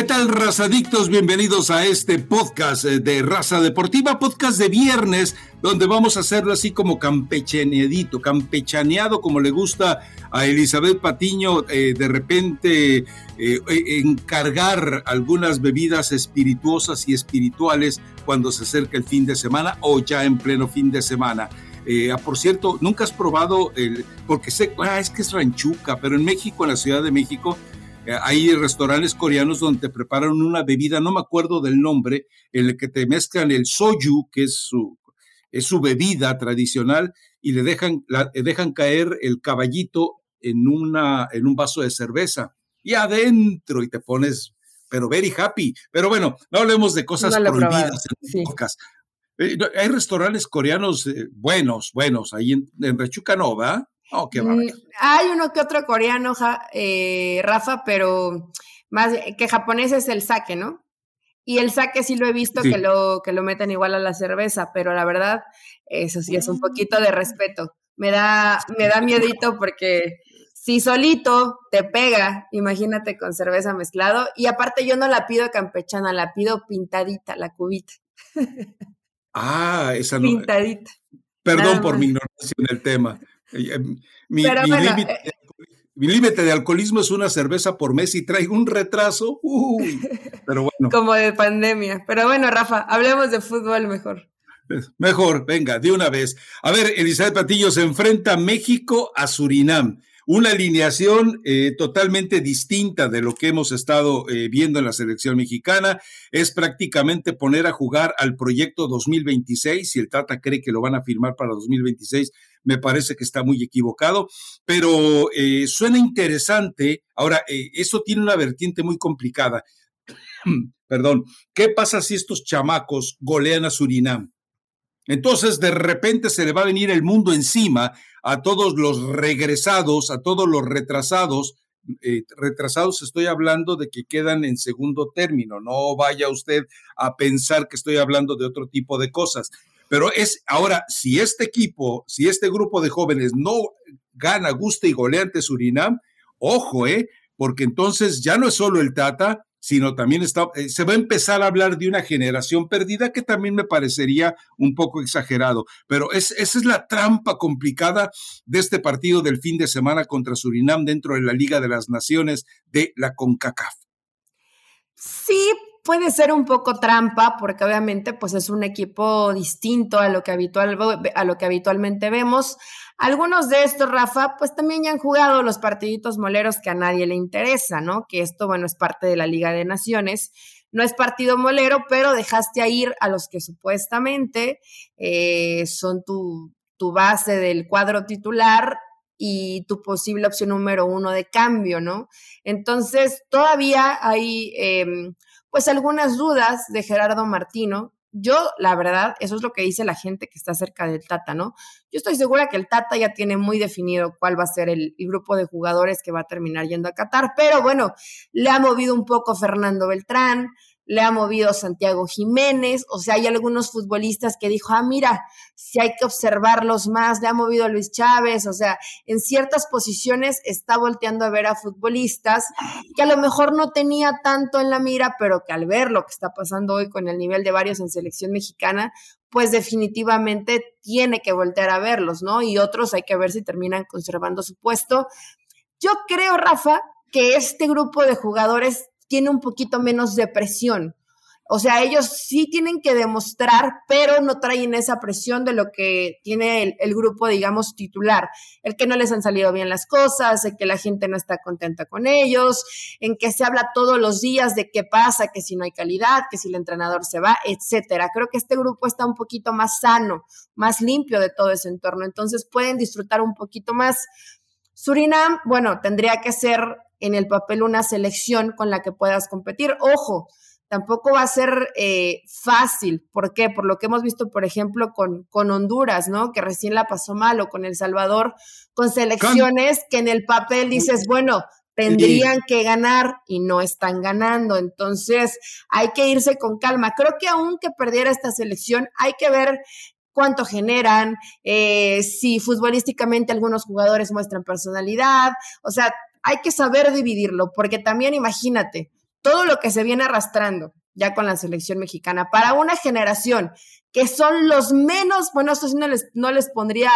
¿Qué tal, razadictos? Bienvenidos a este podcast eh, de Raza Deportiva, podcast de viernes, donde vamos a hacerlo así como campechaneadito, campechaneado como le gusta a Elizabeth Patiño, eh, de repente eh, encargar algunas bebidas espirituosas y espirituales cuando se acerca el fin de semana o ya en pleno fin de semana. Ah, por cierto, nunca has probado el, porque sé, ah, es que es ranchuca, pero en México, en la Ciudad de México, eh, hay restaurantes coreanos donde te preparan una bebida, no me acuerdo del nombre, en el que te mezclan el soju, que es su, es su bebida tradicional, y le dejan, la, dejan caer el caballito en, una, en un vaso de cerveza. Y adentro, y te pones, pero very happy. Pero bueno, no hablemos de cosas prohibidas en podcast. Eh, hay restaurantes coreanos eh, buenos, buenos, ahí en, en Rechuca no, ¿verdad? Oh, mm, hay uno que otro coreano, eh, Rafa, pero más que japonés es el sake, ¿no? Y el sake sí lo he visto que lo que lo meten igual a la cerveza, pero la verdad, eso sí es un poquito de respeto. Me da, me da miedito porque si solito te pega, imagínate con cerveza mezclado. Y aparte yo no la pido campechana, la pido pintadita, la cubita. Ah, esa no. Pintadita. Perdón por mi ignorancia en el tema. Eh, mi, límite de alcoholismo es una cerveza por mes y traigo un retraso. pero bueno. Como de pandemia. Pero bueno, Rafa, hablemos de fútbol mejor. Mejor, venga, de una vez. A ver, Elizabeth Patillo se enfrenta México a Surinam una alineación eh, totalmente distinta de lo que hemos estado eh, viendo en la selección mexicana. Es prácticamente poner a jugar al proyecto 2026. Si el Tata cree que lo van a firmar para 2026, me parece que está muy equivocado, pero eh, suena interesante. Ahora, eso tiene una vertiente muy complicada. Perdón, ¿qué pasa si estos chamacos golean a Surinam? Entonces, de repente se le va a venir el mundo encima a todos los regresados, a todos los retrasados. Eh, retrasados estoy hablando de que quedan en segundo término. No vaya usted a pensar que estoy hablando de otro tipo de cosas. Pero es ahora, si este equipo, si este grupo de jóvenes no gana, gusta y golea ante Surinam, ojo, ¿eh? Porque entonces ya no es solo el Tata, sino también está, eh, se va a empezar a hablar de una generación perdida que también me parecería un poco exagerado. Pero esa es la trampa complicada de este partido del fin de semana contra Surinam dentro de la Liga de las Naciones de la CONCACAF. Sí, puede ser un poco trampa porque obviamente pues es un equipo distinto a lo que, habitual, a lo que habitualmente vemos. Algunos de estos, Rafa, pues también ya han jugado los partiditos moleros que a nadie le interesa, ¿no? Que esto, bueno, es parte de la Liga de Naciones. No es partido molero, pero dejaste a ir a los que supuestamente eh, son tu, tu base del cuadro titular y tu posible opción número uno de cambio, ¿no? Entonces, todavía hay em, pues algunas dudas de Gerardo Martino. Yo, la verdad, eso es lo que dice la gente que está cerca del Tata, ¿no? Yo estoy segura que el Tata ya tiene muy definido cuál va a ser el, grupo de jugadores que va a terminar yendo a Qatar, pero bueno, le ha movido un poco Fernando Beltrán, le ha movido Santiago Jiménez, o sea, hay algunos futbolistas que dijo, ah, mira, si hay que observarlos más, le ha movido Luis Chávez, o sea, en ciertas posiciones está volteando a ver a futbolistas que a lo mejor no tenía tanto en la mira, pero que al ver lo que está pasando hoy con el nivel de varios en selección mexicana, pues definitivamente tiene que voltear a verlos, ¿no? Y otros hay que ver si terminan conservando su puesto. Yo creo, Rafa, que este grupo de jugadores tiene un poquito menos de presión. O sea, ellos sí tienen que demostrar, pero no traen esa presión de lo que tiene el, grupo, digamos, titular. El que no les han salido bien las cosas, el que la gente no está contenta con ellos, en que se habla todos los días de qué pasa, que si no hay calidad, que si el entrenador se va, etcétera. Creo que este grupo está un poquito más sano, más limpio de todo ese entorno. Entonces pueden disfrutar un poquito más. Surinam, bueno, tendría que ser en el papel una selección con la que puedas competir. Ojo, tampoco va a ser eh, fácil. ¿Por qué? Por lo que hemos visto, por ejemplo, con, con Honduras, ¿no? Que recién la pasó mal, o con El Salvador, con selecciones que en el papel dices, bueno, tendrían que ganar y no están ganando. Entonces, hay que irse con calma. Creo que aunque perdiera esta selección, hay que ver cuánto generan, eh, si futbolísticamente algunos jugadores muestran personalidad, o sea, hay que saber dividirlo, porque también imagínate, todo lo que se viene arrastrando ya con la selección mexicana para una generación que son los menos, bueno, esto sí no les, no les pondría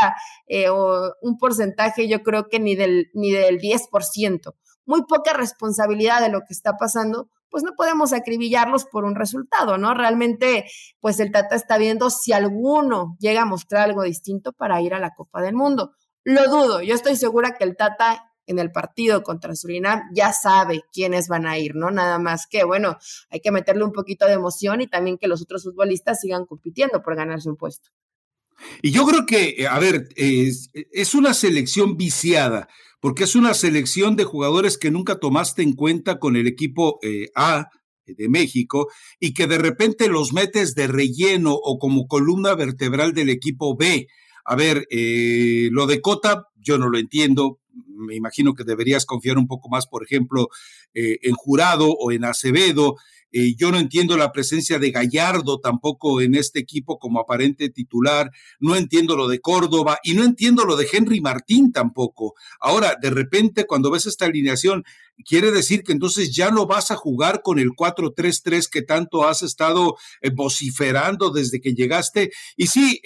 eh, un porcentaje, yo creo que ni del, ni del 10%, muy poca responsabilidad de lo que está pasando, pues no podemos acribillarlos por un resultado, ¿no? Realmente, pues el Tata está viendo si alguno llega a mostrar algo distinto para ir a la Copa del Mundo. Lo dudo, yo estoy segura que el Tata en el partido contra Surinam ya sabe quiénes van a ir, ¿no? Nada más que, bueno, hay que meterle un poquito de emoción y también que los otros futbolistas sigan compitiendo por ganarse un puesto. Y yo creo que, eh, a ver, es, una selección viciada, porque es una selección de jugadores que nunca tomaste en cuenta con el equipo eh, A de México y que de repente los metes de relleno o como columna vertebral del equipo B. A ver, eh, lo de Cota, yo no lo entiendo, me imagino que deberías confiar un poco más, por ejemplo, eh, en Jurado o en Acevedo. Eh, yo no entiendo la presencia de Gallardo tampoco en este equipo como aparente titular. No entiendo lo de Córdoba y no entiendo lo de Henry Martín tampoco. Ahora, de repente, cuando ves esta alineación, quiere decir que entonces ya no vas a jugar con el 4-3-3 que tanto has estado eh, vociferando desde que llegaste. Y sí,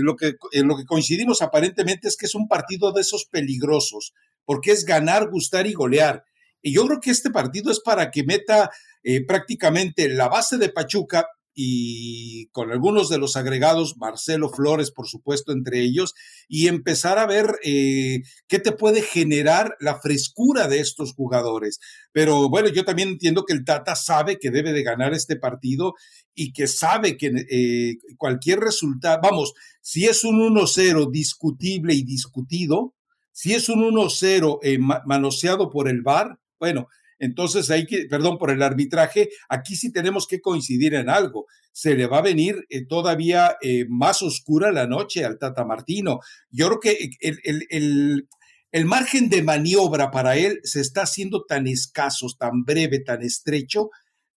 lo, que, lo que coincidimos aparentemente es que es un partido de esos peligrosos, porque es ganar, gustar y golear. Y yo creo que este partido es para que meta eh, prácticamente la base de Pachuca y con algunos de los agregados, Marcelo Flores, por supuesto, entre ellos, y empezar a ver eh, qué te puede generar la frescura de estos jugadores. Pero bueno, yo también entiendo que el Tata sabe que debe de ganar este partido y que sabe que eh, cualquier resultado, vamos, si es un 1-0 discutible y discutido, si es un 1-0 manoseado por el VAR, bueno, entonces hay que, perdón por el arbitraje, aquí sí tenemos que coincidir en algo. Se le va a venir eh, todavía eh, más oscura la noche al Tata Martino. Yo creo que el, el, margen de maniobra para él se está haciendo tan escaso, tan breve, tan estrecho,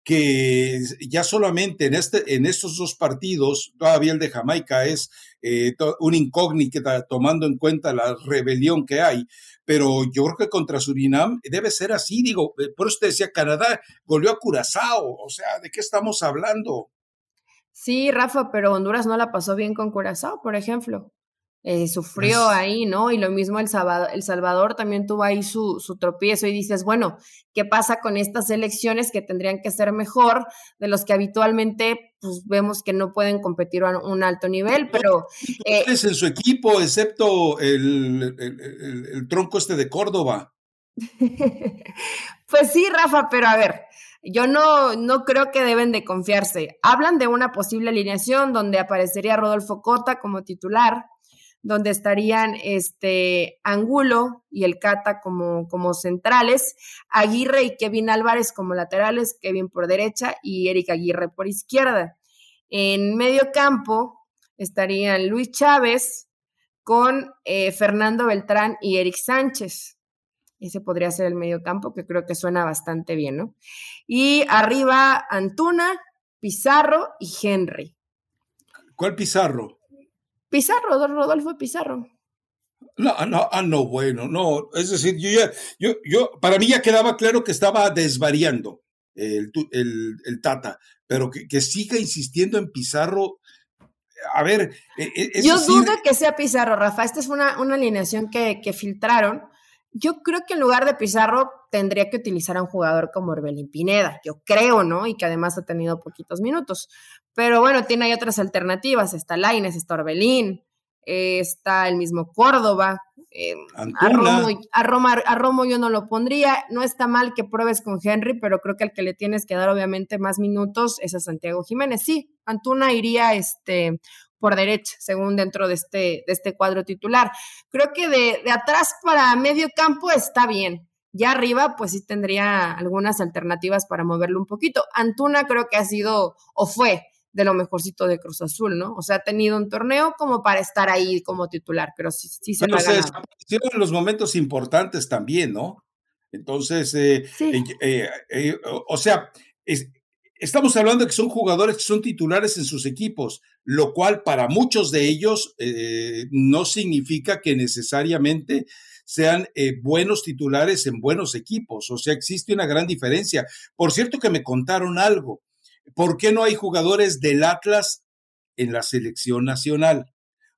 que ya solamente en, este, en estos dos partidos, todavía el de Jamaica es eh, un incógnita tomando en cuenta la rebelión que hay, pero yo creo que contra Surinam debe ser así, digo, eh, por usted decía, Canadá volvió a Curazao, o sea, ¿de qué estamos hablando? Sí, Rafa, pero Honduras no la pasó bien con Curazao, por ejemplo. Eh, sufrió ahí, ¿no? Y lo mismo el Salvador, el Salvador también tuvo ahí su, su, tropiezo y dices, bueno, ¿qué pasa con estas elecciones que tendrían que ser mejor de los que habitualmente pues, vemos que no pueden competir a un alto nivel? Pero... Eh, en su equipo, excepto el, el tronco este de Córdoba. pues sí, Rafa, pero a ver, yo no, no creo que deben de confiarse. Hablan de una posible alineación donde aparecería Rodolfo Cota como titular, donde estarían este Angulo y el Cata como, como centrales, Aguirre y Kevin Álvarez como laterales, Kevin por derecha y Eric Aguirre por izquierda. En medio campo estarían Luis Chávez con eh, Fernando Beltrán y Eric Sánchez. Ese podría ser el medio campo, que creo que suena bastante bien, ¿no? Y arriba Antuna, Pizarro y Henry. ¿Cuál Pizarro? Pizarro, Rodolfo Pizarro. No, no, ah, no, bueno, no. Es decir, yo ya, yo, yo, para mí ya quedaba claro que estaba desvariando el, el, Tata, pero que, siga insistiendo en Pizarro. A ver, e, e, yo dudo que sea Pizarro, Rafa. Esta es una, una alineación que, que filtraron. Yo creo que en lugar de Pizarro tendría que utilizar a un jugador como Orbelín Pineda, yo creo, ¿no? Y que además ha tenido poquitos minutos. Pero bueno, tiene ahí otras alternativas. Está Laines, está Orbelín, está el mismo Córdoba. Eh, a, Romo, a, Romo, yo no lo pondría. No está mal que pruebes con Henry, pero creo que al que le tienes que dar obviamente más minutos es a Santiago Jiménez. Sí, Antuna iría este, por derecha, según dentro de este, de este cuadro titular. Creo que de, de atrás para medio campo está bien. Ya arriba, pues sí tendría algunas alternativas para moverlo un poquito. Antuna creo que ha sido o fue de lo mejorcito de Cruz Azul, ¿no? O sea, ha tenido un torneo como para estar ahí como titular, pero sí, sí se bueno, en los momentos importantes también, ¿no? Entonces, eh, eh, eh, o sea, estamos hablando de que son jugadores que son titulares en sus equipos, lo cual para muchos de ellos no significa que necesariamente sean eh, buenos titulares en buenos equipos. O sea, existe una gran diferencia. Por cierto que me contaron algo. ¿Por qué no hay jugadores del Atlas en la selección nacional?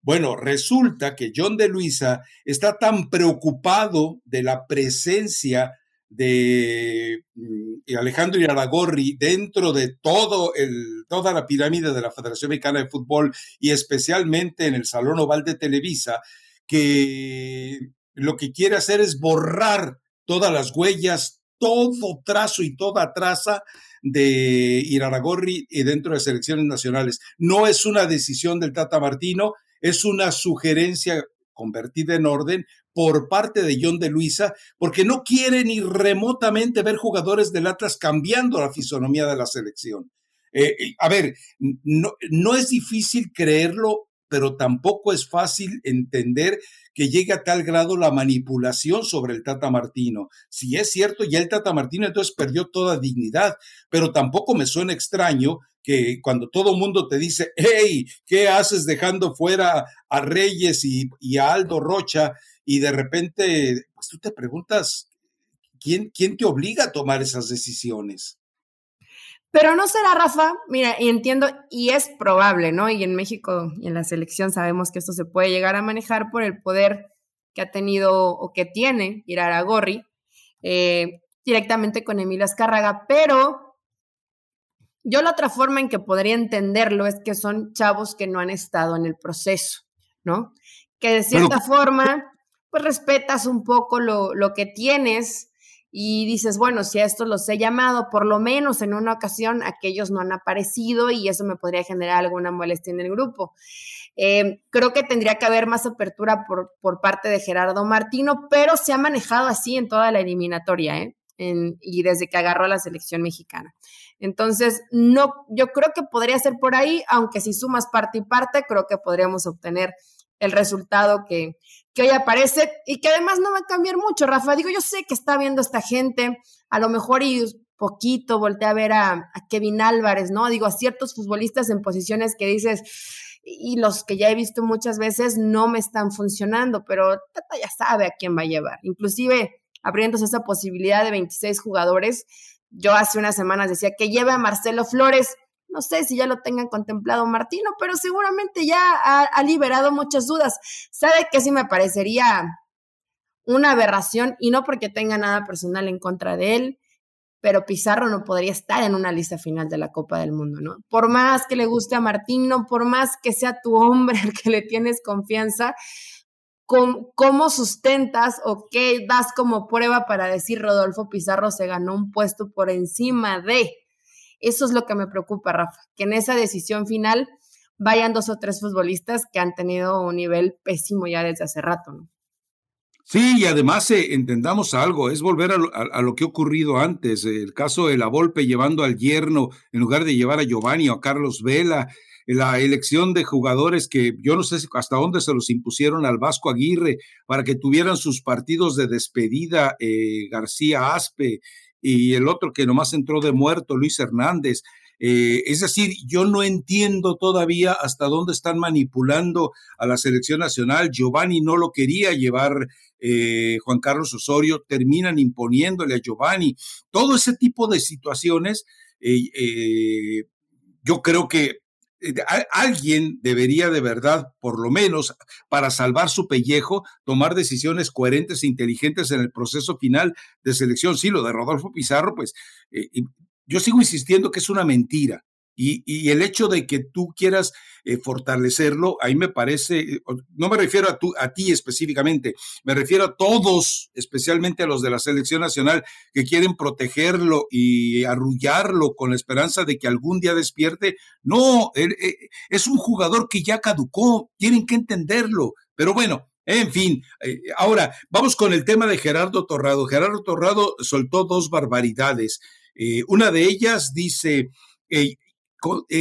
Bueno, resulta que John de Luisa está tan preocupado de la presencia de mm, Alejandro Iraragorri dentro de todo el, toda la pirámide de la Federación Mexicana de Fútbol y especialmente en el Salón Oval de Televisa, que lo que quiere hacer es borrar todas las huellas, todo trazo y toda traza de Iraragorri y dentro de selecciones nacionales. No es una decisión del Tata Martino, es una sugerencia convertida en orden por parte de John de Luisa, porque no quiere ni remotamente ver jugadores del Atlas cambiando la fisonomía de la selección. Eh, a ver, no, no es difícil creerlo, pero tampoco es fácil entender que llegue a tal grado la manipulación sobre el Tata Martino. Si es cierto, ya el Tata Martino entonces perdió toda dignidad, pero tampoco me suena extraño que cuando todo mundo te dice, hey, ¿qué haces dejando fuera a Reyes y, y, a Aldo Rocha? Y de repente, pues tú te preguntas, ¿quién, ¿quién te obliga a tomar esas decisiones? Pero no será, Rafa, mira, y entiendo, y es probable, ¿no? Y en México y en la selección sabemos que esto se puede llegar a manejar por el poder que ha tenido o que tiene Iraragorri eh, directamente con Emilio Azcárraga, pero yo la otra forma en que podría entenderlo es que son chavos que no han estado en el proceso, ¿no? Que de cierta forma, pues respetas un poco lo, lo que tienes y dices, bueno, si a estos los he llamado, por lo menos en una ocasión aquellos no han aparecido y eso me podría generar alguna molestia en el grupo. Eh, creo que tendría que haber más apertura por, por, parte de Gerardo Martino, pero se ha manejado así en toda la eliminatoria, ¿eh? y desde que agarró a la selección mexicana. Entonces, no, yo creo que podría ser por ahí, aunque si sumas parte y parte, creo que podríamos obtener el resultado que, que hoy aparece y que además no va a cambiar mucho, Rafa. Digo, yo sé que está viendo esta gente, a lo mejor y poquito voltea a ver a, Kevin Álvarez, ¿no? Digo, a ciertos futbolistas en posiciones que dices, y los que ya he visto muchas veces no me están funcionando, pero Tata ya sabe a quién va a llevar. Inclusive abriéndose esa posibilidad de 26 jugadores, yo hace unas semanas decía que lleve a Marcelo Flores, no sé si ya lo tengan contemplado Martino, pero seguramente ya ha, liberado muchas dudas. ¿Sabe que sí me parecería una aberración? Y no porque tenga nada personal en contra de él, pero Pizarro no podría estar en una lista final de la Copa del Mundo, ¿no? Por más que le guste a Martino, por más que sea tu hombre al que le tienes confianza, ¿cómo sustentas o qué das como prueba para decir Rodolfo Pizarro se ganó un puesto por encima de? Eso es lo que me preocupa, Rafa, que en esa decisión final vayan dos o tres futbolistas que han tenido un nivel pésimo ya desde hace rato, ¿no? Sí, y además eh, entendamos algo, es volver a lo, que ha ocurrido antes, el caso de la Volpe llevando al yerno en lugar de llevar a Giovanni o a Carlos Vela, la elección de jugadores que yo no sé hasta dónde se los impusieron al Vasco Aguirre para que tuvieran sus partidos de despedida, eh, García Aspe y el otro que nomás entró de muerto, Luis Hernández. Eh, es decir, yo no entiendo todavía hasta dónde están manipulando a la selección nacional. Giovanni no lo quería llevar eh, Juan Carlos Osorio, terminan imponiéndole a Giovanni. Todo ese tipo de situaciones, eh, yo creo que alguien debería de verdad, por lo menos para salvar su pellejo, tomar decisiones coherentes e inteligentes en el proceso final de selección. Sí, lo de Rodolfo Pizarro, pues eh, yo sigo insistiendo que es una mentira. Y, el hecho de que tú quieras eh, fortalecerlo, ahí me parece, eh, no me refiero a, a ti específicamente, me refiero a todos, especialmente a los de la selección nacional, que quieren protegerlo y arrullarlo con la esperanza de que algún día despierte. No, eh, es un jugador que ya caducó, tienen que entenderlo. Pero bueno, en fin, ahora vamos con el tema de Gerardo Torrado. Gerardo Torrado soltó dos barbaridades. una de ellas dice,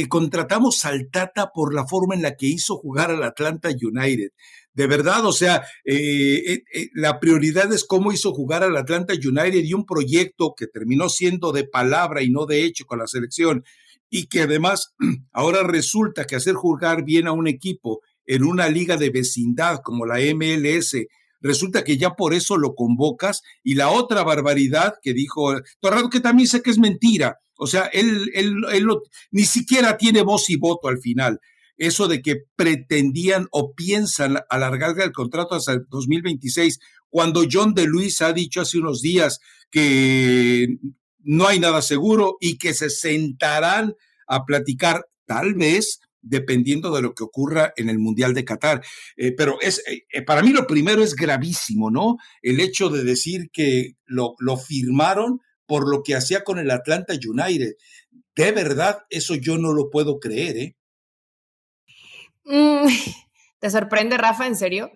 contratamos al Tata por la forma en la que hizo jugar al Atlanta United. De verdad, o sea, eh, eh, la prioridad es cómo hizo jugar al Atlanta United y un proyecto que terminó siendo de palabra y no de hecho con la selección y que además ahora resulta que hacer jugar bien a un equipo en una liga de vecindad como la MLS resulta que ya por eso lo convocas. Y la otra barbaridad que dijo Torrado, que también sé que es mentira, o sea, él, él, él ni siquiera tiene voz y voto al final. Eso de que pretendían o piensan alargar el contrato hasta el 2026, cuando John de Luis ha dicho hace unos días que no hay nada seguro y que se sentarán a platicar tal vez dependiendo de lo que ocurra en el Mundial de Qatar. Eh, pero es, eh, eh, para mí lo primero es gravísimo, ¿no? El hecho de decir que lo, lo firmaron por lo que hacía con el Atlanta United. De verdad, eso yo no lo puedo creer, ¿eh? Mm, ¿Te sorprende, Rafa? ¿En serio?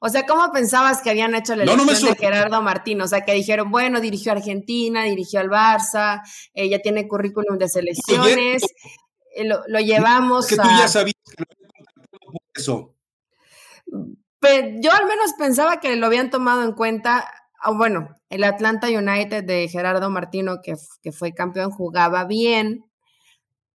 O sea, ¿cómo pensabas que habían hecho la elección de Gerardo Martín? O sea, que dijeron, bueno, dirigió a Argentina, dirigió al Barça, eh, ya tiene currículum de selecciones, eh, lo, llevamos que tú ya sabías que lo eso. yo al menos pensaba que lo habían tomado en cuenta, bueno, el Atlanta United de Gerardo Martino, que, que fue campeón, jugaba bien,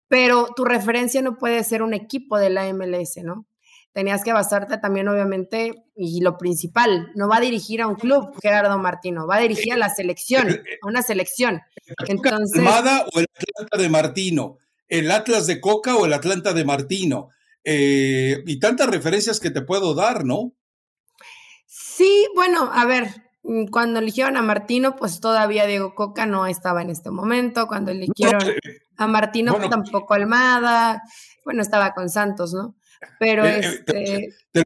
pero tu referencia no puede ser un equipo de la MLS, ¿no? tenías que basarte también, obviamente, y lo principal, no va a dirigir a un club, Gerardo Martino, va a dirigir a la selección, a una selección. Entonces, Almada o el Atlanta de Martino, el Atlas de Coca o el Atlanta de Martino. Eh, y tantas referencias que te puedo dar, ¿no? Sí, bueno, a ver, cuando eligieron a Martino, pues todavía Diego Coca no estaba en este momento. Cuando eligieron eh, a Martino, tampoco Almada. Bueno, estaba con Santos, ¿no? Pero eh, eh, este...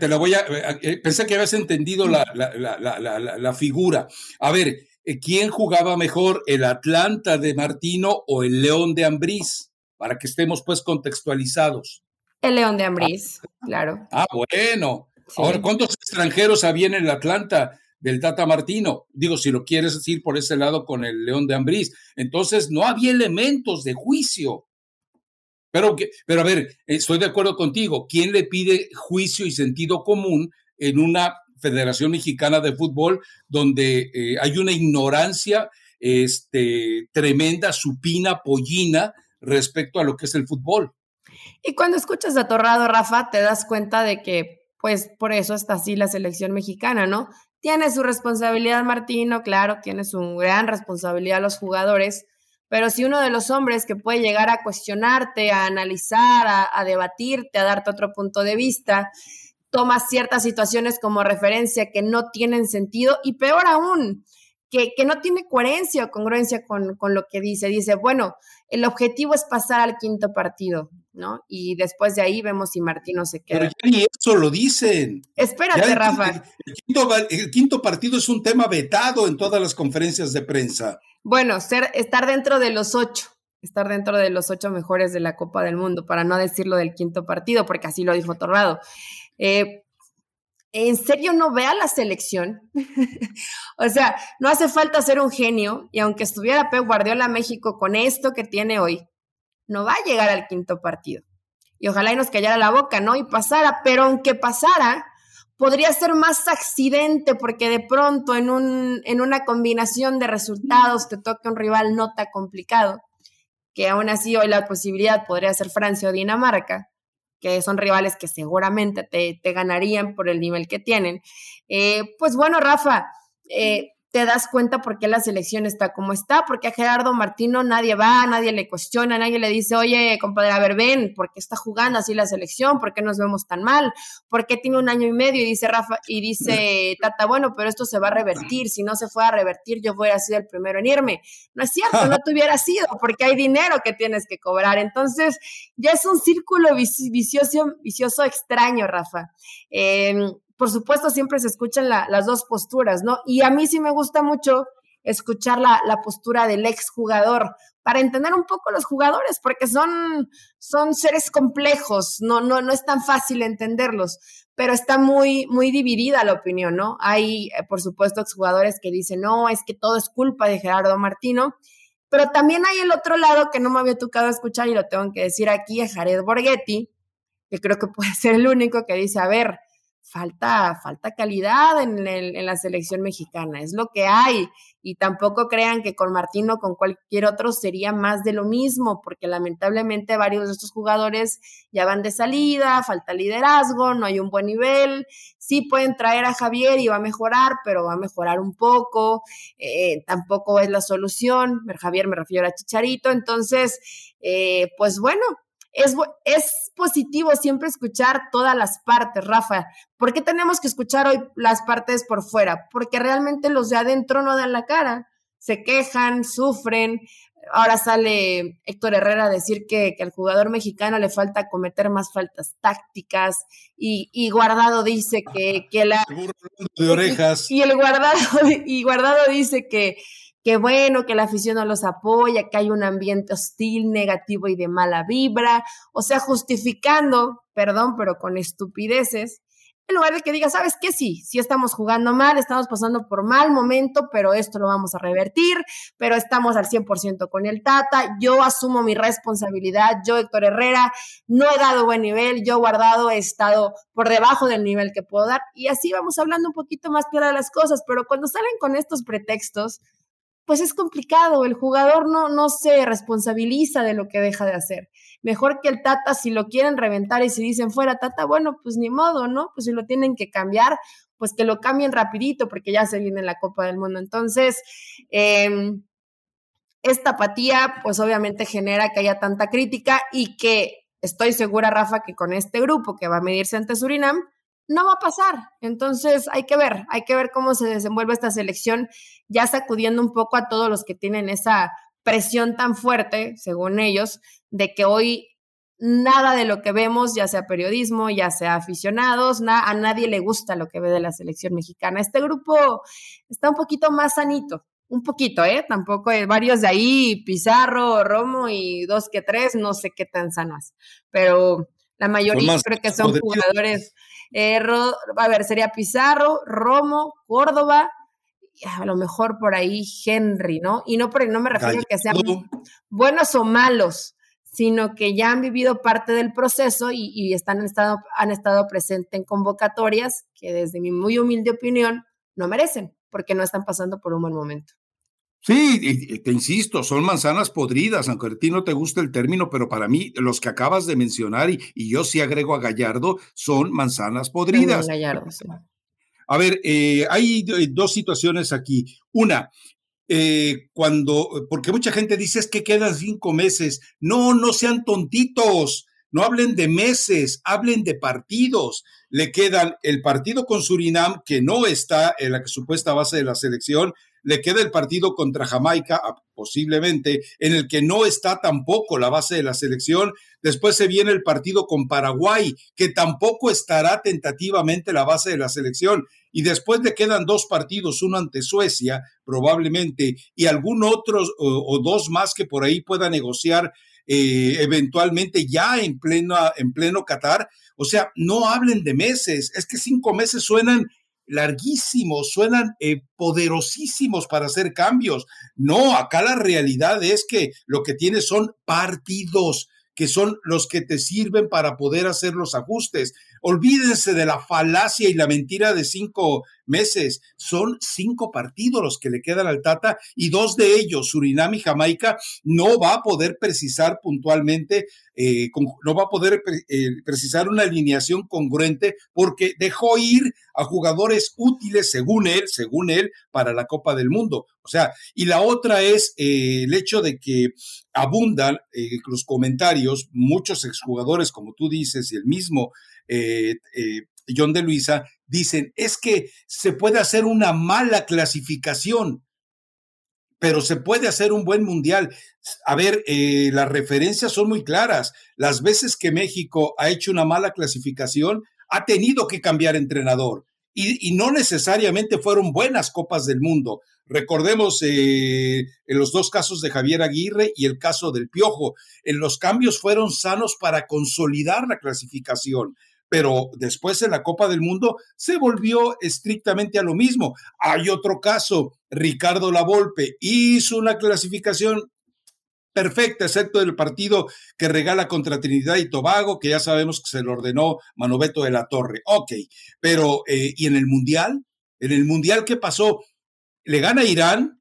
Te, lo voy a. Eh, pensé que habías entendido la, la, figura. A ver, ¿quién jugaba mejor, el Atlanta de Martino o el León de Ambrís? Para que estemos pues contextualizados. El León de Ambrís, claro. Ah, bueno. Ahora, ¿cuántos extranjeros había en el Atlanta? Del Tata Martino. Digo, si lo quieres decir por ese lado con el León de Ambrís. Entonces, no había elementos de juicio. Pero, pero a ver, estoy de acuerdo contigo. ¿Quién le pide juicio y sentido común en una Federación Mexicana de Fútbol donde eh, hay una ignorancia este, tremenda, supina, pollina respecto a lo que es el fútbol? Y cuando escuchas a Torrado, Rafa, te das cuenta de que, pues, por eso está así la selección mexicana, ¿no? Tiene su responsabilidad Martino, claro, tiene su gran responsabilidad los jugadores, pero si uno de los hombres que puede llegar a cuestionarte, a analizar, a, debatirte, a darte otro punto de vista, toma ciertas situaciones como referencia que no tienen sentido y peor aún, que, que no tiene coherencia o congruencia con, con, lo que dice. Dice, bueno, el objetivo es pasar al quinto partido, ¿no? Y después de ahí vemos si Martino se queda. Pero ya ni eso lo dicen. Espérate, Rafa. el quinto partido es un tema vetado en todas las conferencias de prensa. Bueno, ser, estar dentro de los ocho, estar dentro de los ocho mejores de la Copa del Mundo, para no decirlo del quinto partido, porque así lo dijo Torrado. Eh, ¿En serio no vea la selección? o sea, no hace falta ser un genio, y aunque estuviera Pep Guardiola México con esto que tiene hoy, no va a llegar al quinto partido. Y ojalá y nos callara la boca, ¿no? Y pasara, pero aunque pasara, podría ser más accidente porque de pronto en, un, en una combinación de resultados te toca un rival no tan complicado, que aún así hoy la posibilidad podría ser Francia o Dinamarca, que son rivales que seguramente te, te ganarían por el nivel que tienen. Eh, pues bueno, Rafa, eh, te das cuenta por qué la selección está como está, porque a Gerardo Martino nadie va, nadie le cuestiona, nadie le dice, oye, compadre, a ver, ven, ¿por qué está jugando así la selección? ¿Por qué nos vemos tan mal? ¿Por qué tiene un año y medio? Y dice Rafa, y dice Tata, bueno, pero esto se va a revertir, si no se fue a revertir, yo hubiera sido el primero en irme. No es cierto, no te hubiera sido, porque hay dinero que tienes que cobrar. Entonces, ya es un círculo vicioso, vicioso extraño, Rafa. Eh, por supuesto, siempre se escuchan las dos posturas, ¿no? Y a mí sí me gusta mucho escuchar la, postura del exjugador para entender un poco los jugadores, porque son, son seres complejos, no, no, no es tan fácil entenderlos, pero está muy, muy dividida la opinión, ¿no? Hay, eh, por supuesto, exjugadores que dicen, no, es que todo es culpa de Gerardo Martino, pero también hay el otro lado que no me había tocado escuchar y lo tengo que decir aquí, a Jared Borghetti, que creo que puede ser el único que dice, a ver, falta, falta calidad en, en, la selección mexicana, es lo que hay. Y tampoco crean que con Martín o con cualquier otro sería más de lo mismo, porque lamentablemente varios de estos jugadores ya van de salida, falta liderazgo, no hay un buen nivel. Sí pueden traer a Javier y va a mejorar, pero va a mejorar un poco. Eh, tampoco es la solución. Javier me refiero a Chicharito. Entonces, eh, pues bueno, es, es positivo siempre escuchar todas las partes, Rafa. ¿Por qué tenemos que escuchar hoy las partes por fuera? Porque realmente los de adentro no dan la cara, se quejan, sufren. Ahora sale Héctor Herrera a decir que, al jugador mexicano le falta cometer más faltas tácticas y, y Guardado dice que, que la... De orejas. Y, el Guardado, y Guardado dice que que bueno, que la afición no los apoya, que hay un ambiente hostil, negativo y de mala vibra, o sea, justificando, perdón, pero con estupideces, en lugar de que diga, ¿sabes qué? Sí, sí estamos jugando mal, estamos pasando por mal momento, pero esto lo vamos a revertir, pero estamos al 100% con el Tata, yo asumo mi responsabilidad, yo, Héctor Herrera, no he dado buen nivel, yo guardado he estado por debajo del nivel que puedo dar, y así vamos hablando un poquito más claro de las cosas, pero cuando salen con estos pretextos, pues es complicado, el jugador no, no se responsabiliza de lo que deja de hacer. Mejor que el Tata, si lo quieren reventar y si dicen fuera Tata, bueno, pues ni modo, ¿no? Pues si lo tienen que cambiar, pues que lo cambien rapidito porque ya se viene la Copa del Mundo. Entonces, em, esta apatía, pues obviamente genera que haya tanta crítica y que estoy segura, Rafa, que con este grupo que va a medirse ante Surinam, no va a pasar. Entonces hay que ver, hay que ver cómo se desenvuelve esta selección, ya sacudiendo un poco a todos los que tienen esa presión tan fuerte, según ellos, de que hoy nada de lo que vemos, ya sea periodismo, ya sea aficionados, a nadie le gusta lo que ve de la selección mexicana. Este grupo está un poquito más sanito, un poquito, ¿eh? Tampoco hay varios de ahí, Pizarro, Romo y dos que tres, no sé qué tan sanas, pero la mayoría creo que son jugadores eh, a ver, sería Pizarro, Romo, Córdoba, a lo mejor por ahí Henry, ¿no? Y no, por, no me refiero a que sean buenos o malos, sino que ya han vivido parte del proceso y, están, han, estado, han estado presentes en convocatorias que desde mi muy humilde opinión no merecen, porque no están pasando por un buen momento. Sí, te insisto, son manzanas podridas, aunque a ti no te guste el término, pero para mí los que acabas de mencionar, y, yo sí agrego a Gallardo, son manzanas podridas. A ver, eh, hay dos situaciones aquí. Una, eh, cuando, porque mucha gente dice es que quedan cinco meses. No, no sean tontitos. No hablen de meses, hablen de partidos. Le quedan el partido con Surinam, que no está en la supuesta base de la selección, le queda el partido contra Jamaica, ah, posiblemente, en el que no está tampoco la base de la selección. Después se viene el partido con Paraguay, que tampoco estará tentativamente la base de la selección. Y después le quedan dos partidos, uno ante Suecia, probablemente, y algún otro o, dos más que por ahí pueda negociar eh, eventualmente ya en pleno, en pleno Qatar. O sea, no hablen de meses, es que cinco meses suenan larguísimos, suenan eh, poderosísimos para hacer cambios. No, acá la realidad es que lo que tienes son partidos que son los que te sirven para poder hacer los ajustes. Olvídense de la falacia y la mentira de cinco meses. Son cinco partidos los que le quedan al Tata y dos de ellos, Surinam y Jamaica, no va a poder precisar puntualmente, eh, no va a poder eh, precisar una alineación congruente porque dejó ir a jugadores útiles, según él, según él, para la Copa del Mundo. O sea, y la otra es eh, el hecho de que abundan los comentarios, muchos exjugadores, como tú dices, y el mismo John de Luisa, dicen, es que se puede hacer una mala clasificación, pero se puede hacer un buen mundial. A ver, eh, las referencias son muy claras. Las veces que México ha hecho una mala clasificación, ha tenido que cambiar entrenador. Y, no necesariamente fueron buenas copas del mundo. Recordemos eh, en los dos casos de Javier Aguirre y el caso del Piojo. En los cambios fueron sanos para consolidar la clasificación pero después en la Copa del Mundo se volvió estrictamente a lo mismo. Hay otro caso, Ricardo Lavolpe hizo una clasificación perfecta, excepto el partido que regala contra Trinidad y Tobago, que ya sabemos que se lo ordenó Manoveto de la Torre. Ok, pero eh, ¿y en el Mundial? En el Mundial, ¿qué pasó? Le gana Irán,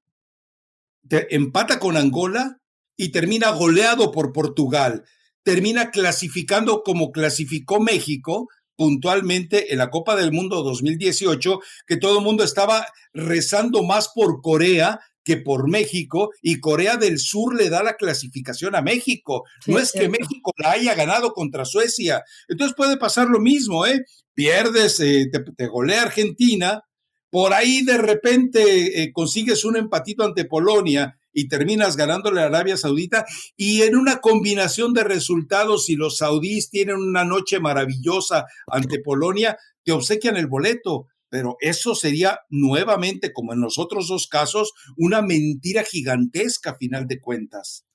empata con Angola y termina goleado por Portugal. Termina clasificando como clasificó México puntualmente en la Copa del Mundo 2018, que todo el mundo estaba rezando más por Corea que por México y Corea del Sur le da la clasificación a México. no es que México la haya ganado contra Suecia. Entonces puede pasar lo mismo, ¿eh? Pierdes, eh, te, golea Argentina, por ahí de repente eh, consigues un empatito ante Polonia y terminas ganándole a Arabia Saudita y en una combinación de resultados, si los saudíes tienen una noche maravillosa ante Polonia, te obsequian el boleto. Pero eso sería nuevamente, como en los otros dos casos, una mentira gigantesca a final de cuentas.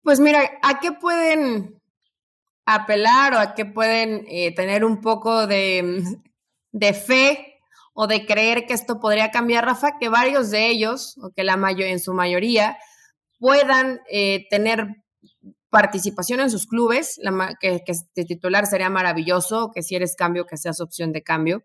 Pues mira, ¿a qué pueden apelar o a qué pueden eh, tener un poco de, de fe o de creer que esto podría cambiar, Rafa, que varios de ellos, o que la mayor, en su mayoría, puedan eh, tener participación en sus clubes, que, que de titular sería maravilloso, que si eres cambio, que seas opción de cambio,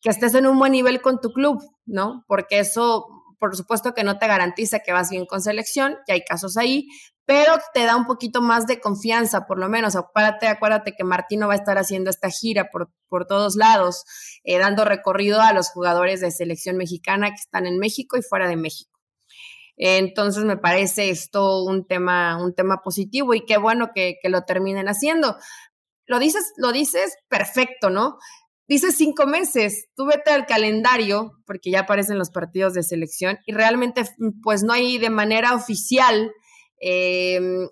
que estés en un buen nivel con tu club, ¿no? Porque eso, por supuesto que no te garantiza que vas bien con selección, ya hay casos ahí, pero te da un poquito más de confianza, por lo menos. Acuérdate, acuérdate que Martino va a estar haciendo esta gira por, por todos lados, eh, dando recorrido a los jugadores de selección mexicana que están en México y fuera de México. Entonces me parece esto un tema, un tema positivo y qué bueno que, que lo terminen haciendo. Lo dices, lo dices perfecto, ¿no? Dices cinco meses, tú vete al calendario, porque ya aparecen los partidos de selección, y realmente, pues no hay de manera oficial Em,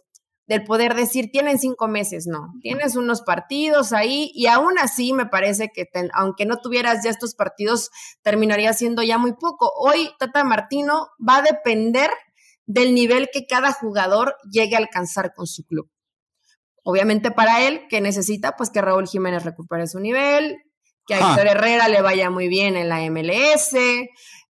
del poder decir, tienen cinco meses, no, tienes unos partidos ahí y aún así me parece que aunque no tuvieras ya estos partidos, terminaría siendo ya muy poco. Hoy Tata Martino va a depender del nivel que cada jugador llegue a alcanzar con su club. Obviamente para él, que necesita, pues que Raúl Jiménez recupere su nivel, que a Héctor Herrera le vaya muy bien en la MLS,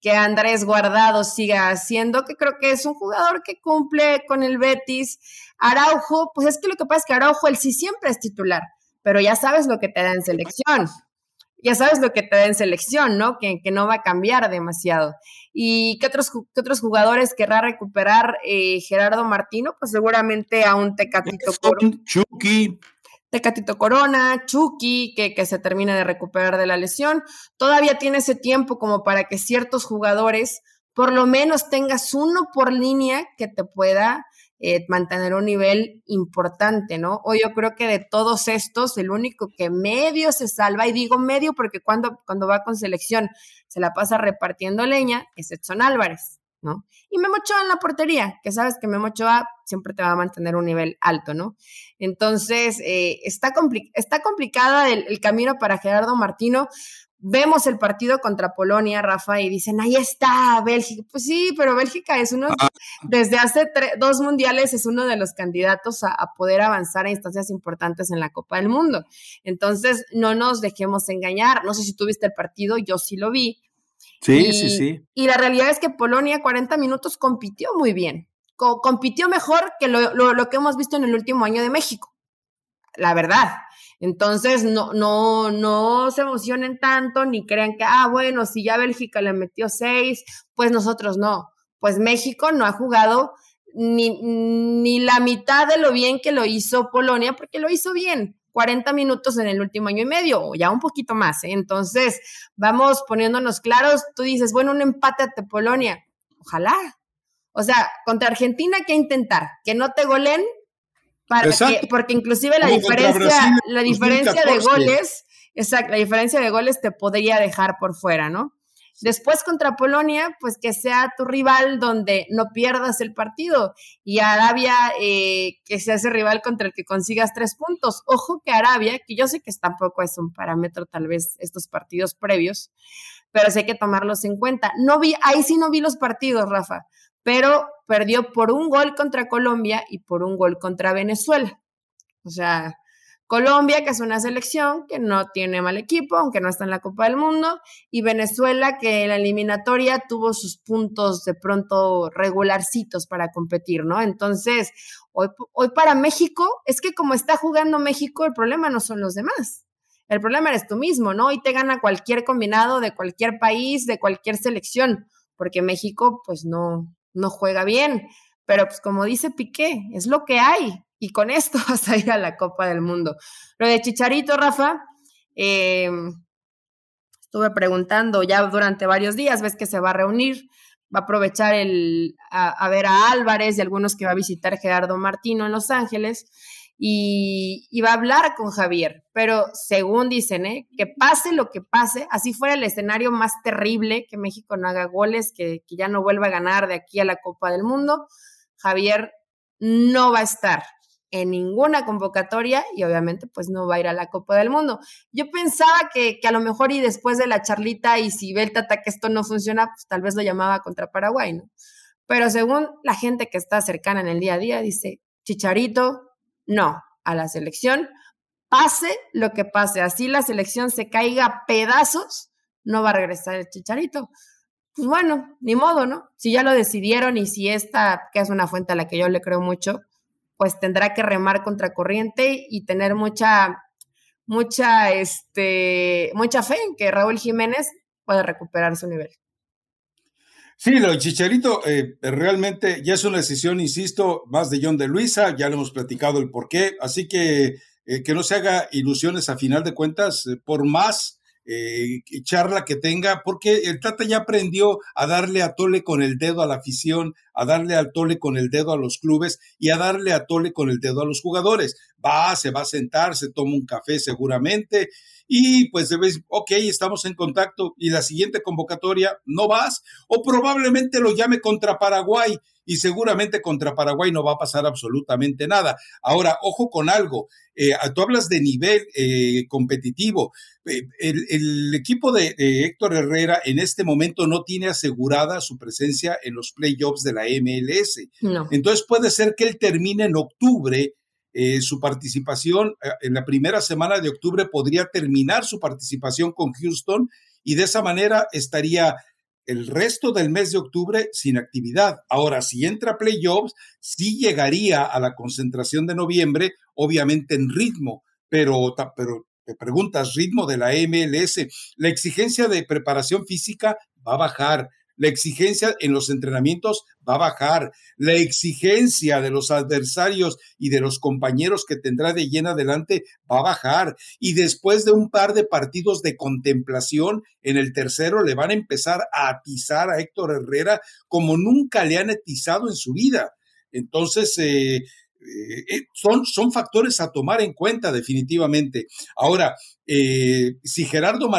que Andrés Guardado siga haciendo, que creo que es un jugador que cumple con el Betis. Araujo, pues es que lo que pasa es que Araujo, él sí siempre es titular, pero ya sabes lo que te da en selección. Ya sabes lo que te da en selección, ¿no? Que, que no va a cambiar demasiado. ¿Y qué otros, qué otros jugadores querrá recuperar eh, Gerardo Martino? Pues seguramente a un Tecatito. Chucky. Tecatito Corona, Chucky, que, que se termine de recuperar de la lesión. Todavía tiene ese tiempo como para que ciertos jugadores, por lo menos tengas uno por línea que te pueda eh, mantener un nivel importante, ¿no? O yo creo que de todos estos, el único que medio se salva, y digo medio porque cuando, cuando va con selección se la pasa repartiendo leña, es Edson Álvarez. ¿No? Y Memo Ochoa en la portería, que sabes que Memo Ochoa siempre te va a mantener un nivel alto, ¿no? Entonces, eh, está, está complicada el, camino para Gerardo Martino. Vemos el partido contra Polonia, Rafa, y dicen, ahí está, Bélgica. Pues sí, pero Bélgica es uno, ah. desde hace dos mundiales es uno de los candidatos a, a poder avanzar a instancias importantes en la Copa del Mundo. Entonces, no nos dejemos engañar. No sé si tuviste el partido, yo sí lo vi Sí, sí, sí. Y la realidad es que Polonia 40 minutos compitió muy bien. compitió mejor que lo, que hemos visto en el último año de México. La verdad. Entonces, no, no, no se emocionen tanto ni crean que, ah, bueno, si ya Bélgica le metió seis, pues nosotros no. Pues México no ha jugado ni, ni la mitad de lo bien que lo hizo Polonia, porque lo hizo bien. 40 minutos en el último año y medio, o ya un poquito más. ¿eh? Entonces, vamos poniéndonos claros. Tú dices, bueno, un empate ante Polonia. Ojalá. O sea, contra Argentina, ¿qué intentar? Que no te golen, para que, porque inclusive la diferencia, la diferencia de goles, exacto, la diferencia de goles te podría dejar por fuera, ¿no? Después contra Polonia, pues que sea tu rival donde no pierdas el partido. Y Arabia, eh, que sea ese rival contra el que consigas tres puntos. Ojo que Arabia, que yo sé que tampoco es un parámetro tal vez estos partidos previos, pero sí hay que tomarlos en cuenta. No vi, ahí sí no vi los partidos, Rafa, pero perdió por un gol contra Colombia y por un gol contra Venezuela. O sea, Colombia, que es una selección que no tiene mal equipo, aunque no está en la Copa del Mundo, y Venezuela, que en la eliminatoria tuvo sus puntos de pronto regularcitos para competir, ¿no? Entonces, hoy, para México, es que como está jugando México, el problema no son los demás. El problema eres tú mismo, ¿no? Hoy te gana cualquier combinado de cualquier país, de cualquier selección, porque México, pues no, no juega bien. Pero pues como dice Piqué, es lo que hay y con esto vas a ir a la Copa del Mundo. Lo de Chicharito, Rafa, eh, estuve preguntando ya durante varios días, ves que se va a reunir, va a aprovechar el, a, ver a Álvarez y algunos que va a visitar Gerardo Martino en Los Ángeles y, va a hablar con Javier, pero según dicen, ¿eh? que pase lo que pase, así fuera el escenario más terrible, que México no haga goles, que, que ya no vuelva a ganar de aquí a la Copa del Mundo, Javier no va a estar en ninguna convocatoria y obviamente pues no va a ir a la Copa del Mundo. Yo pensaba que, a lo mejor y después de la charlita y si ve el que esto no funciona, pues tal vez lo llamaba contra Paraguay, ¿no? Pero según la gente que está cercana en el día a día, dice, Chicharito, no, a la selección, pase lo que pase, así la selección se caiga pedazos, no va a regresar el Chicharito. Pues bueno, ni modo, ¿no? Si ya lo decidieron y si esta, que es una fuente a la que yo le creo mucho, pues tendrá que remar contra corriente y tener mucha, mucha, este, mucha fe en que Raúl Jiménez pueda recuperar su nivel. Sí, lo de Chicharito eh, realmente ya es una decisión, insisto, más de John de Luisa, ya le hemos platicado el por qué, así que eh, que no se haga ilusiones a final de cuentas, eh, por más eh, charla que tenga, porque el Tata ya aprendió a darle a tole con el dedo a la afición, a darle al tole con el dedo a los clubes y a darle a tole con el dedo a los jugadores. Va, se va a sentar, se toma un café seguramente y pues debes, ok, estamos en contacto y la siguiente convocatoria no vas o probablemente lo llame contra Paraguay y seguramente contra Paraguay no va a pasar absolutamente nada. Ahora, ojo con algo, eh, tú hablas de nivel eh, competitivo. Eh, el, equipo de, Héctor Herrera en este momento no tiene asegurada su presencia en los playoffs de la MLS. Entonces puede ser que él termine en octubre. Su participación en la primera semana de octubre podría terminar su participación con Houston y de esa manera estaría el resto del mes de octubre sin actividad. Ahora, si entra playoffs, sí llegaría a la concentración de noviembre, obviamente en ritmo, pero, pero te preguntas, ritmo de la MLS, la exigencia de preparación física va a bajar, la exigencia en los entrenamientos va a bajar, la exigencia de los adversarios y de los compañeros que tendrá de llena adelante va a bajar y después de un par de partidos de contemplación, en el tercero le van a empezar a atizar a Héctor Herrera como nunca le han atizado en su vida. Entonces, eh, eh, son, son factores a tomar en cuenta definitivamente. Ahora, eh, si Gerardo,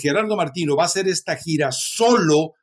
Gerardo Martino va a hacer esta gira solo,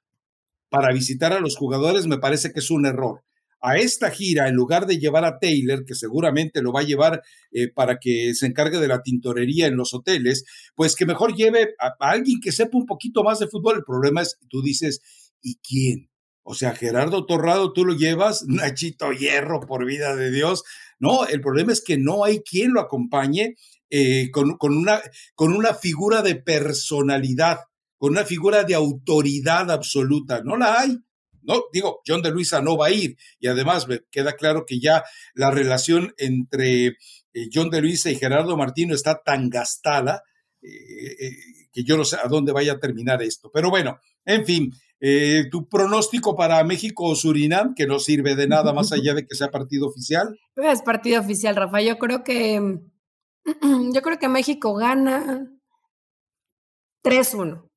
para visitar a los jugadores me parece que es un error. A esta gira, en lugar de llevar a Taylor, que seguramente lo va a llevar eh, para que se encargue de la tintorería en los hoteles, pues que mejor lleve a, alguien que sepa un poquito más de fútbol. El problema es, tú dices, ¿y quién? O sea, Gerardo Torrado, tú lo llevas, Nachito Hierro, por vida de Dios. No, el problema es que no hay quien lo acompañe eh, con, una, con una figura de personalidad con una figura de autoridad absoluta. No la hay. No, digo, John de Luisa no va a ir. Y además queda claro que ya la relación entre eh, John de Luisa y Gerardo Martino está tan gastada eh, eh, que yo no sé a dónde vaya a terminar esto. Pero bueno, en fin, tu pronóstico para México o Surinam, que no sirve de nada más allá de que sea partido oficial. Es partido oficial, Rafa. Yo creo que yo creo que México gana 3-1.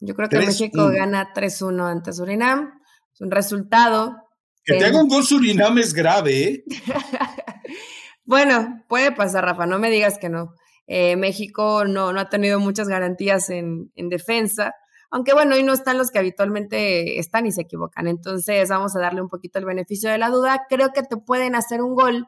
Yo creo que México gana 3-1 ante Surinam. Es un resultado. Que te haga un gol Surinam es grave, ¿eh? bueno, puede pasar, Rafa, no me digas que no. Eh, México no, no ha tenido muchas garantías en, en defensa, aunque bueno, hoy no están los que habitualmente están y se equivocan. Entonces vamos a darle un poquito el beneficio de la duda. Creo que te pueden hacer un gol,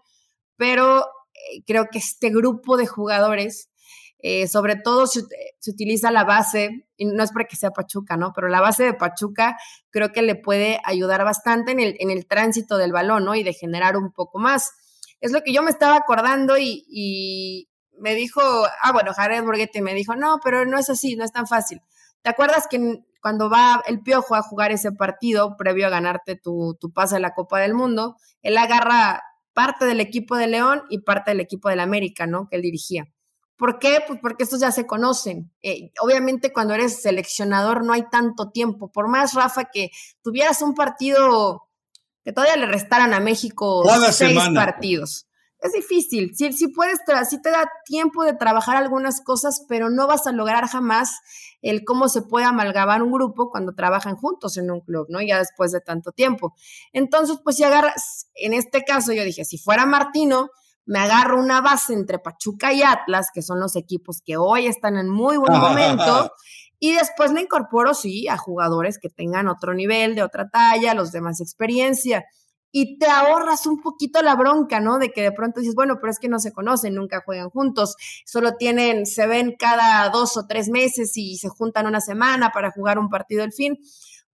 pero eh, creo que este grupo de jugadores eh, sobre todo se, se, utiliza la base, y no es para que sea Pachuca, ¿no? Pero la base de Pachuca creo que le puede ayudar bastante en el, en el tránsito del balón, ¿no? Y de generar un poco más. Es lo que yo me estaba acordando y, me dijo, ah, bueno, Jared Borghetti me dijo, no, pero no es así, no es tan fácil. ¿Te acuerdas que cuando va el Piojo a jugar ese partido previo a ganarte tu, tu pase a la Copa del Mundo, él agarra parte del equipo de León y parte del equipo del América, ¿no? Que él dirigía. ¿Por qué? Pues porque estos ya se conocen. Eh, obviamente cuando eres seleccionador no hay tanto tiempo. Por más, Rafa, que tuvieras un partido que todavía le restaran a México seis partidos. Es difícil. Si, si puedes, si te da tiempo de trabajar algunas cosas, pero no vas a lograr jamás el cómo se puede amalgamar un grupo cuando trabajan juntos en un club, ¿no? Ya después de tanto tiempo. Entonces, pues si agarras, en este caso yo dije, si fuera Martino, me agarro una base entre Pachuca y Atlas, que son los equipos que hoy están en muy buen momento, y después le incorporo, sí, a jugadores que tengan otro nivel, de otra talla, los de más experiencia. Y te ahorras un poquito la bronca, ¿no? De que de pronto dices, bueno, pero es que no se conocen, nunca juegan juntos, solo tienen, se ven cada dos o tres meses y se juntan una semana para jugar un partido al fin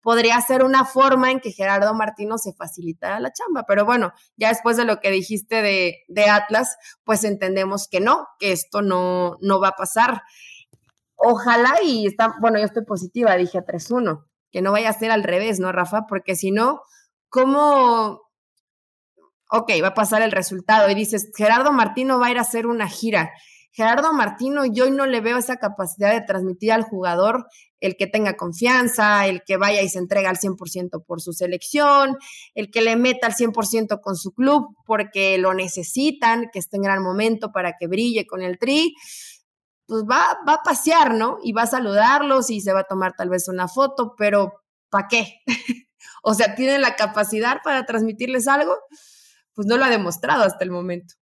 podría ser una forma en que Gerardo Martino se facilitara la chamba. Pero bueno, ya después de lo que dijiste de, de Atlas, pues entendemos que no, que esto no, no va a pasar. Ojalá y está, bueno, yo estoy positiva, dije 3-1, que no vaya a ser al revés, ¿no, Rafa? Porque si no, ¿cómo? Ok, va a pasar el resultado y dices, Gerardo Martino va a ir a hacer una gira Gerardo Martino, yo no le veo esa capacidad de transmitir al jugador el que tenga confianza, el que vaya y se entrega al 100% por su selección, el que le meta al 100% con su club porque lo necesitan, que esté en gran momento para que brille con el tri. Pues va, va a pasear, ¿no? Y va a saludarlos y se va a tomar tal vez una foto, pero ¿para qué? o sea, ¿tiene la capacidad para transmitirles algo? Pues no lo ha demostrado hasta el momento.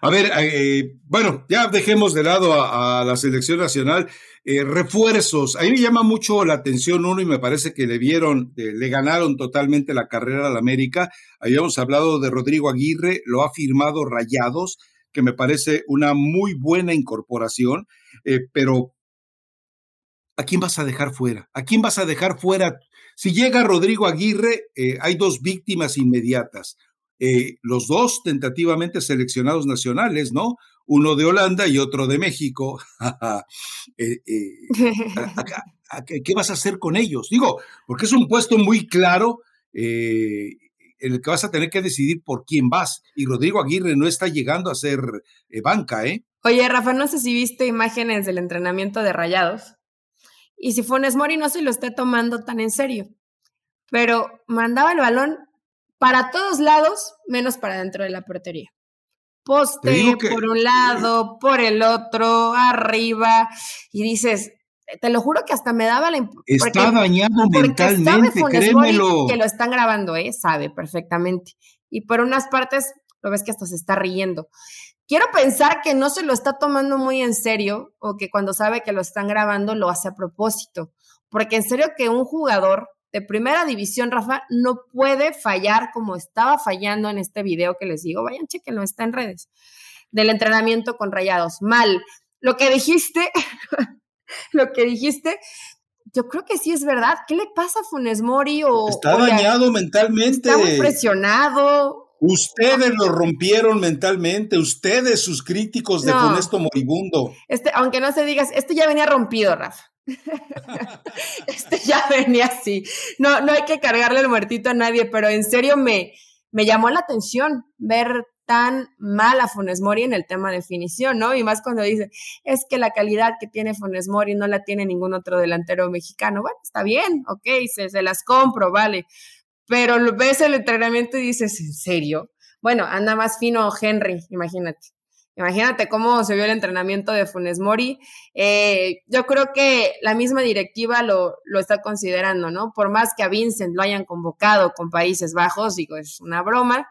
A ver, eh, bueno, ya dejemos de lado a, la selección nacional. Eh, refuerzos. A mí me llama mucho la atención uno y me parece que le vieron, eh, le ganaron totalmente la carrera al América. Habíamos hablado de Rodrigo Aguirre, lo ha firmado Rayados, que me parece una muy buena incorporación, pero ¿a quién vas a dejar fuera? ¿A quién vas a dejar fuera? Si llega Rodrigo Aguirre, hay dos víctimas inmediatas. Eh, los dos tentativamente seleccionados nacionales, ¿no? Uno de Holanda y otro de México. Eh, eh, ¿Qué vas a hacer con ellos? Digo, porque es un puesto muy claro en el que vas a tener que decidir por quién vas. Y Rodrigo Aguirre no está llegando a ser banca, ¿eh? Oye, Rafa, no sé si viste imágenes del entrenamiento de Rayados. Y si Funes Mori no se lo esté tomando tan en serio. Pero mandaba el balón para todos lados, menos para dentro de la portería. Poste por un lado, por el otro, arriba, y dices, te lo juro que hasta me daba la impresión. Está dañado mentalmente, créemelo. Que lo están grabando, ¿eh? Sabe perfectamente. Y por unas partes lo ves que hasta se está riendo. Quiero pensar que no se lo está tomando muy en serio o que cuando sabe que lo están grabando lo hace a propósito. Porque en serio que un jugador de primera división, Rafa, no puede fallar como estaba fallando en este video que les digo. Vayan, chequenlo, está en redes. Del entrenamiento con rayados. Mal. Lo que dijiste, lo que dijiste, yo creo que sí es verdad. ¿Qué le pasa a Funes Mori? O, está dañado mentalmente. Está muy presionado. Ustedes lo rompieron mentalmente, ustedes, sus críticos de Funesto Moribundo. Este, aunque no se digas, esto ya venía rompido, Rafa. este ya venía así. No, no hay que cargarle el muertito a nadie, pero en serio me, me llamó la atención ver tan mal a Funes Mori en el tema de definición, ¿no? Y más cuando dice, es que la calidad que tiene Funes Mori no la tiene ningún otro delantero mexicano. Bueno, está bien, ok, se, se las compro, vale. Pero ves el entrenamiento y dices, ¿en serio? Bueno, anda más fino Henry, imagínate. Imagínate cómo se vio el entrenamiento de Funes Mori. Eh, yo creo que la misma directiva lo, lo, está considerando, ¿no? Por más que a Vincent lo hayan convocado con Países Bajos, digo, es una broma.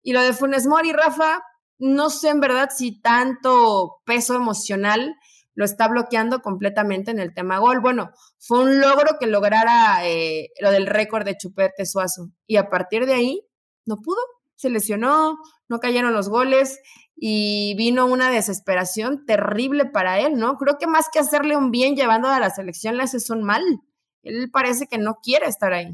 Y lo de Funes Mori, Rafa, no sé en verdad si tanto peso emocional lo está bloqueando completamente en el tema gol. Bueno, fue un logro que lograra eh, lo del récord de Chupete Suazo. Y a partir de ahí, no pudo, se lesionó, no cayeron los goles y vino una desesperación terrible para él, ¿no? Creo que más que hacerle un bien llevando a la selección, le hace un mal. Él parece que no quiere estar ahí.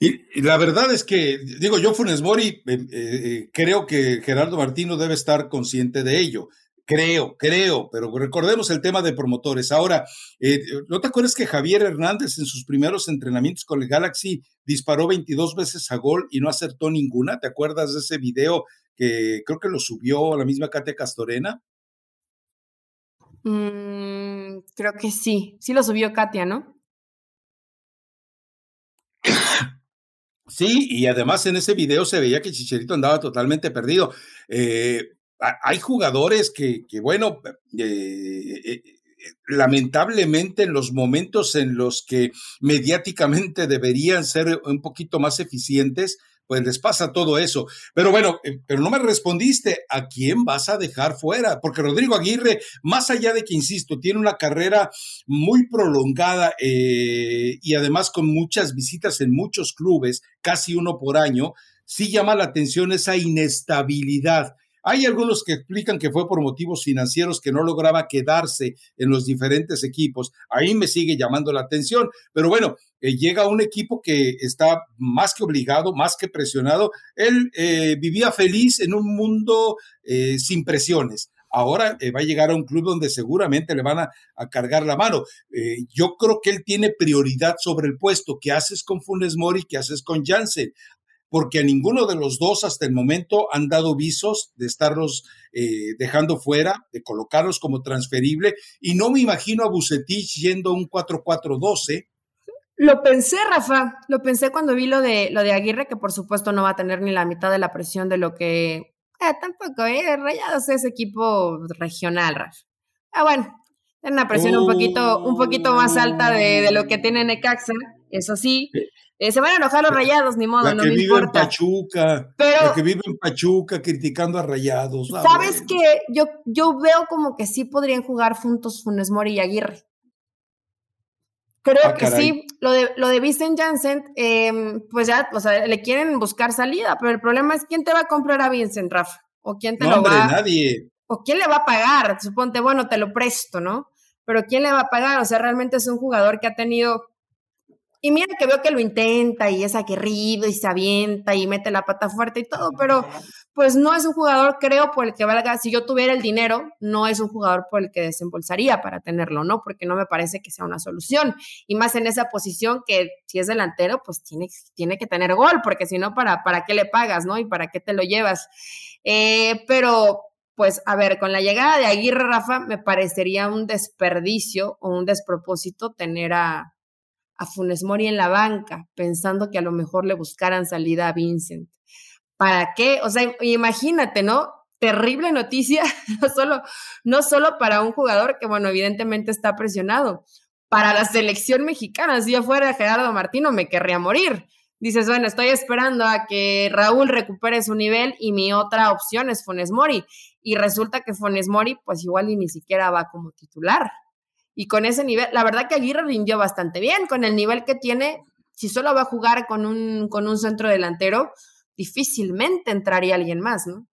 Y, la verdad es que, digo, yo Funes Mori, eh, eh, creo que Gerardo Martino debe estar consciente de ello. Creo, creo, pero recordemos el tema de promotores. Ahora, eh, ¿no te acuerdas que Javier Hernández en sus primeros entrenamientos con el Galaxy disparó 22 veces a gol y no acertó ninguna? ¿Te acuerdas de ese video que creo que lo subió la misma Katia Castorena? Mm, creo que sí, sí lo subió Katia, ¿no? Sí, y además en ese video se veía que Chicharito andaba totalmente perdido. Eh, hay jugadores que, bueno, eh, eh, lamentablemente en los momentos en los que mediáticamente deberían ser un poquito más eficientes, pues les pasa todo eso. Pero bueno, eh, pero no me respondiste a quién vas a dejar fuera, porque Rodrigo Aguirre, más allá de que, insisto, tiene una carrera muy prolongada y además con muchas visitas en muchos clubes, casi uno por año, sí llama la atención esa inestabilidad hay algunos que explican que fue por motivos financieros que no lograba quedarse en los diferentes equipos. Ahí me sigue llamando la atención. Pero bueno, eh, llega un equipo que está más que obligado, más que presionado. Él eh, vivía feliz en un mundo eh, sin presiones. Ahora va a llegar a un club donde seguramente le van a, a cargar la mano. yo creo que él tiene prioridad sobre el puesto. ¿Qué haces con Funes Mori? ¿Qué haces con Jansen? Porque a ninguno de los dos hasta el momento han dado visos de estarlos eh, dejando fuera, de colocarlos como transferible, y no me imagino a Bucetich yendo un 4-4-12. Lo pensé, Rafa, lo pensé cuando vi lo de, lo de Aguirre, que por supuesto no va a tener ni la mitad de la presión de lo que... Eh, tampoco, eh, Rayados es equipo regional, Rafa. Ah, bueno, tiene una presión un, poquito, un poquito más alta de, de lo que tiene Necaxa, eso sí. Eh, se van a enojar los rayados, ni modo, no me importa. En Pachuca, Pero, que vive en Pachuca criticando a rayados. Ah, ¿Sabes qué? Yo, yo veo como que sí podrían jugar juntos Funes Mori y Aguirre. Creo ah, que sí. Lo de, lo de Vincent Janssen, em, pues ya, o sea, le quieren buscar salida, pero el problema es quién te va a comprar a Vincent, Rafa. O quién te no, lo hombre, va nadie. O quién le va a pagar. Suponte, bueno, te lo presto, ¿no? Pero quién le va a pagar. O sea, realmente es un jugador que ha tenido y mira que veo que lo intenta y es aguerrido y se avienta y mete la pata fuerte y todo, pero pues no es un jugador, creo, por el que valga, si yo tuviera el dinero, no es un jugador por el que desembolsaría para tenerlo, ¿no? Porque no me parece que sea una solución. Y más en esa posición que si es delantero, pues tiene, tiene que tener gol, porque si no, ¿para, ¿para qué le pagas, no? Y para qué te lo llevas. Eh, pero pues a ver, con la llegada de Aguirre Rafa, me parecería un desperdicio o un despropósito tener a, a Funes Mori en la banca, pensando que a lo mejor le buscaran salida a Vincent. ¿Para qué? O sea, imagínate, ¿no? Terrible noticia, no solo, no solo para un jugador que, bueno, evidentemente está presionado, para la selección mexicana. Si yo fuera Gerardo Martino, me querría morir. Dices, bueno, estoy esperando a que Raúl recupere su nivel y mi otra opción es Funes Mori. Y resulta que Funes Mori, pues igual ni siquiera va como titular. Y con ese nivel, la verdad que Aguirre rindió bastante bien, con el nivel que tiene, si solo va a jugar con un, con un centro delantero, difícilmente entraría alguien más, ¿no?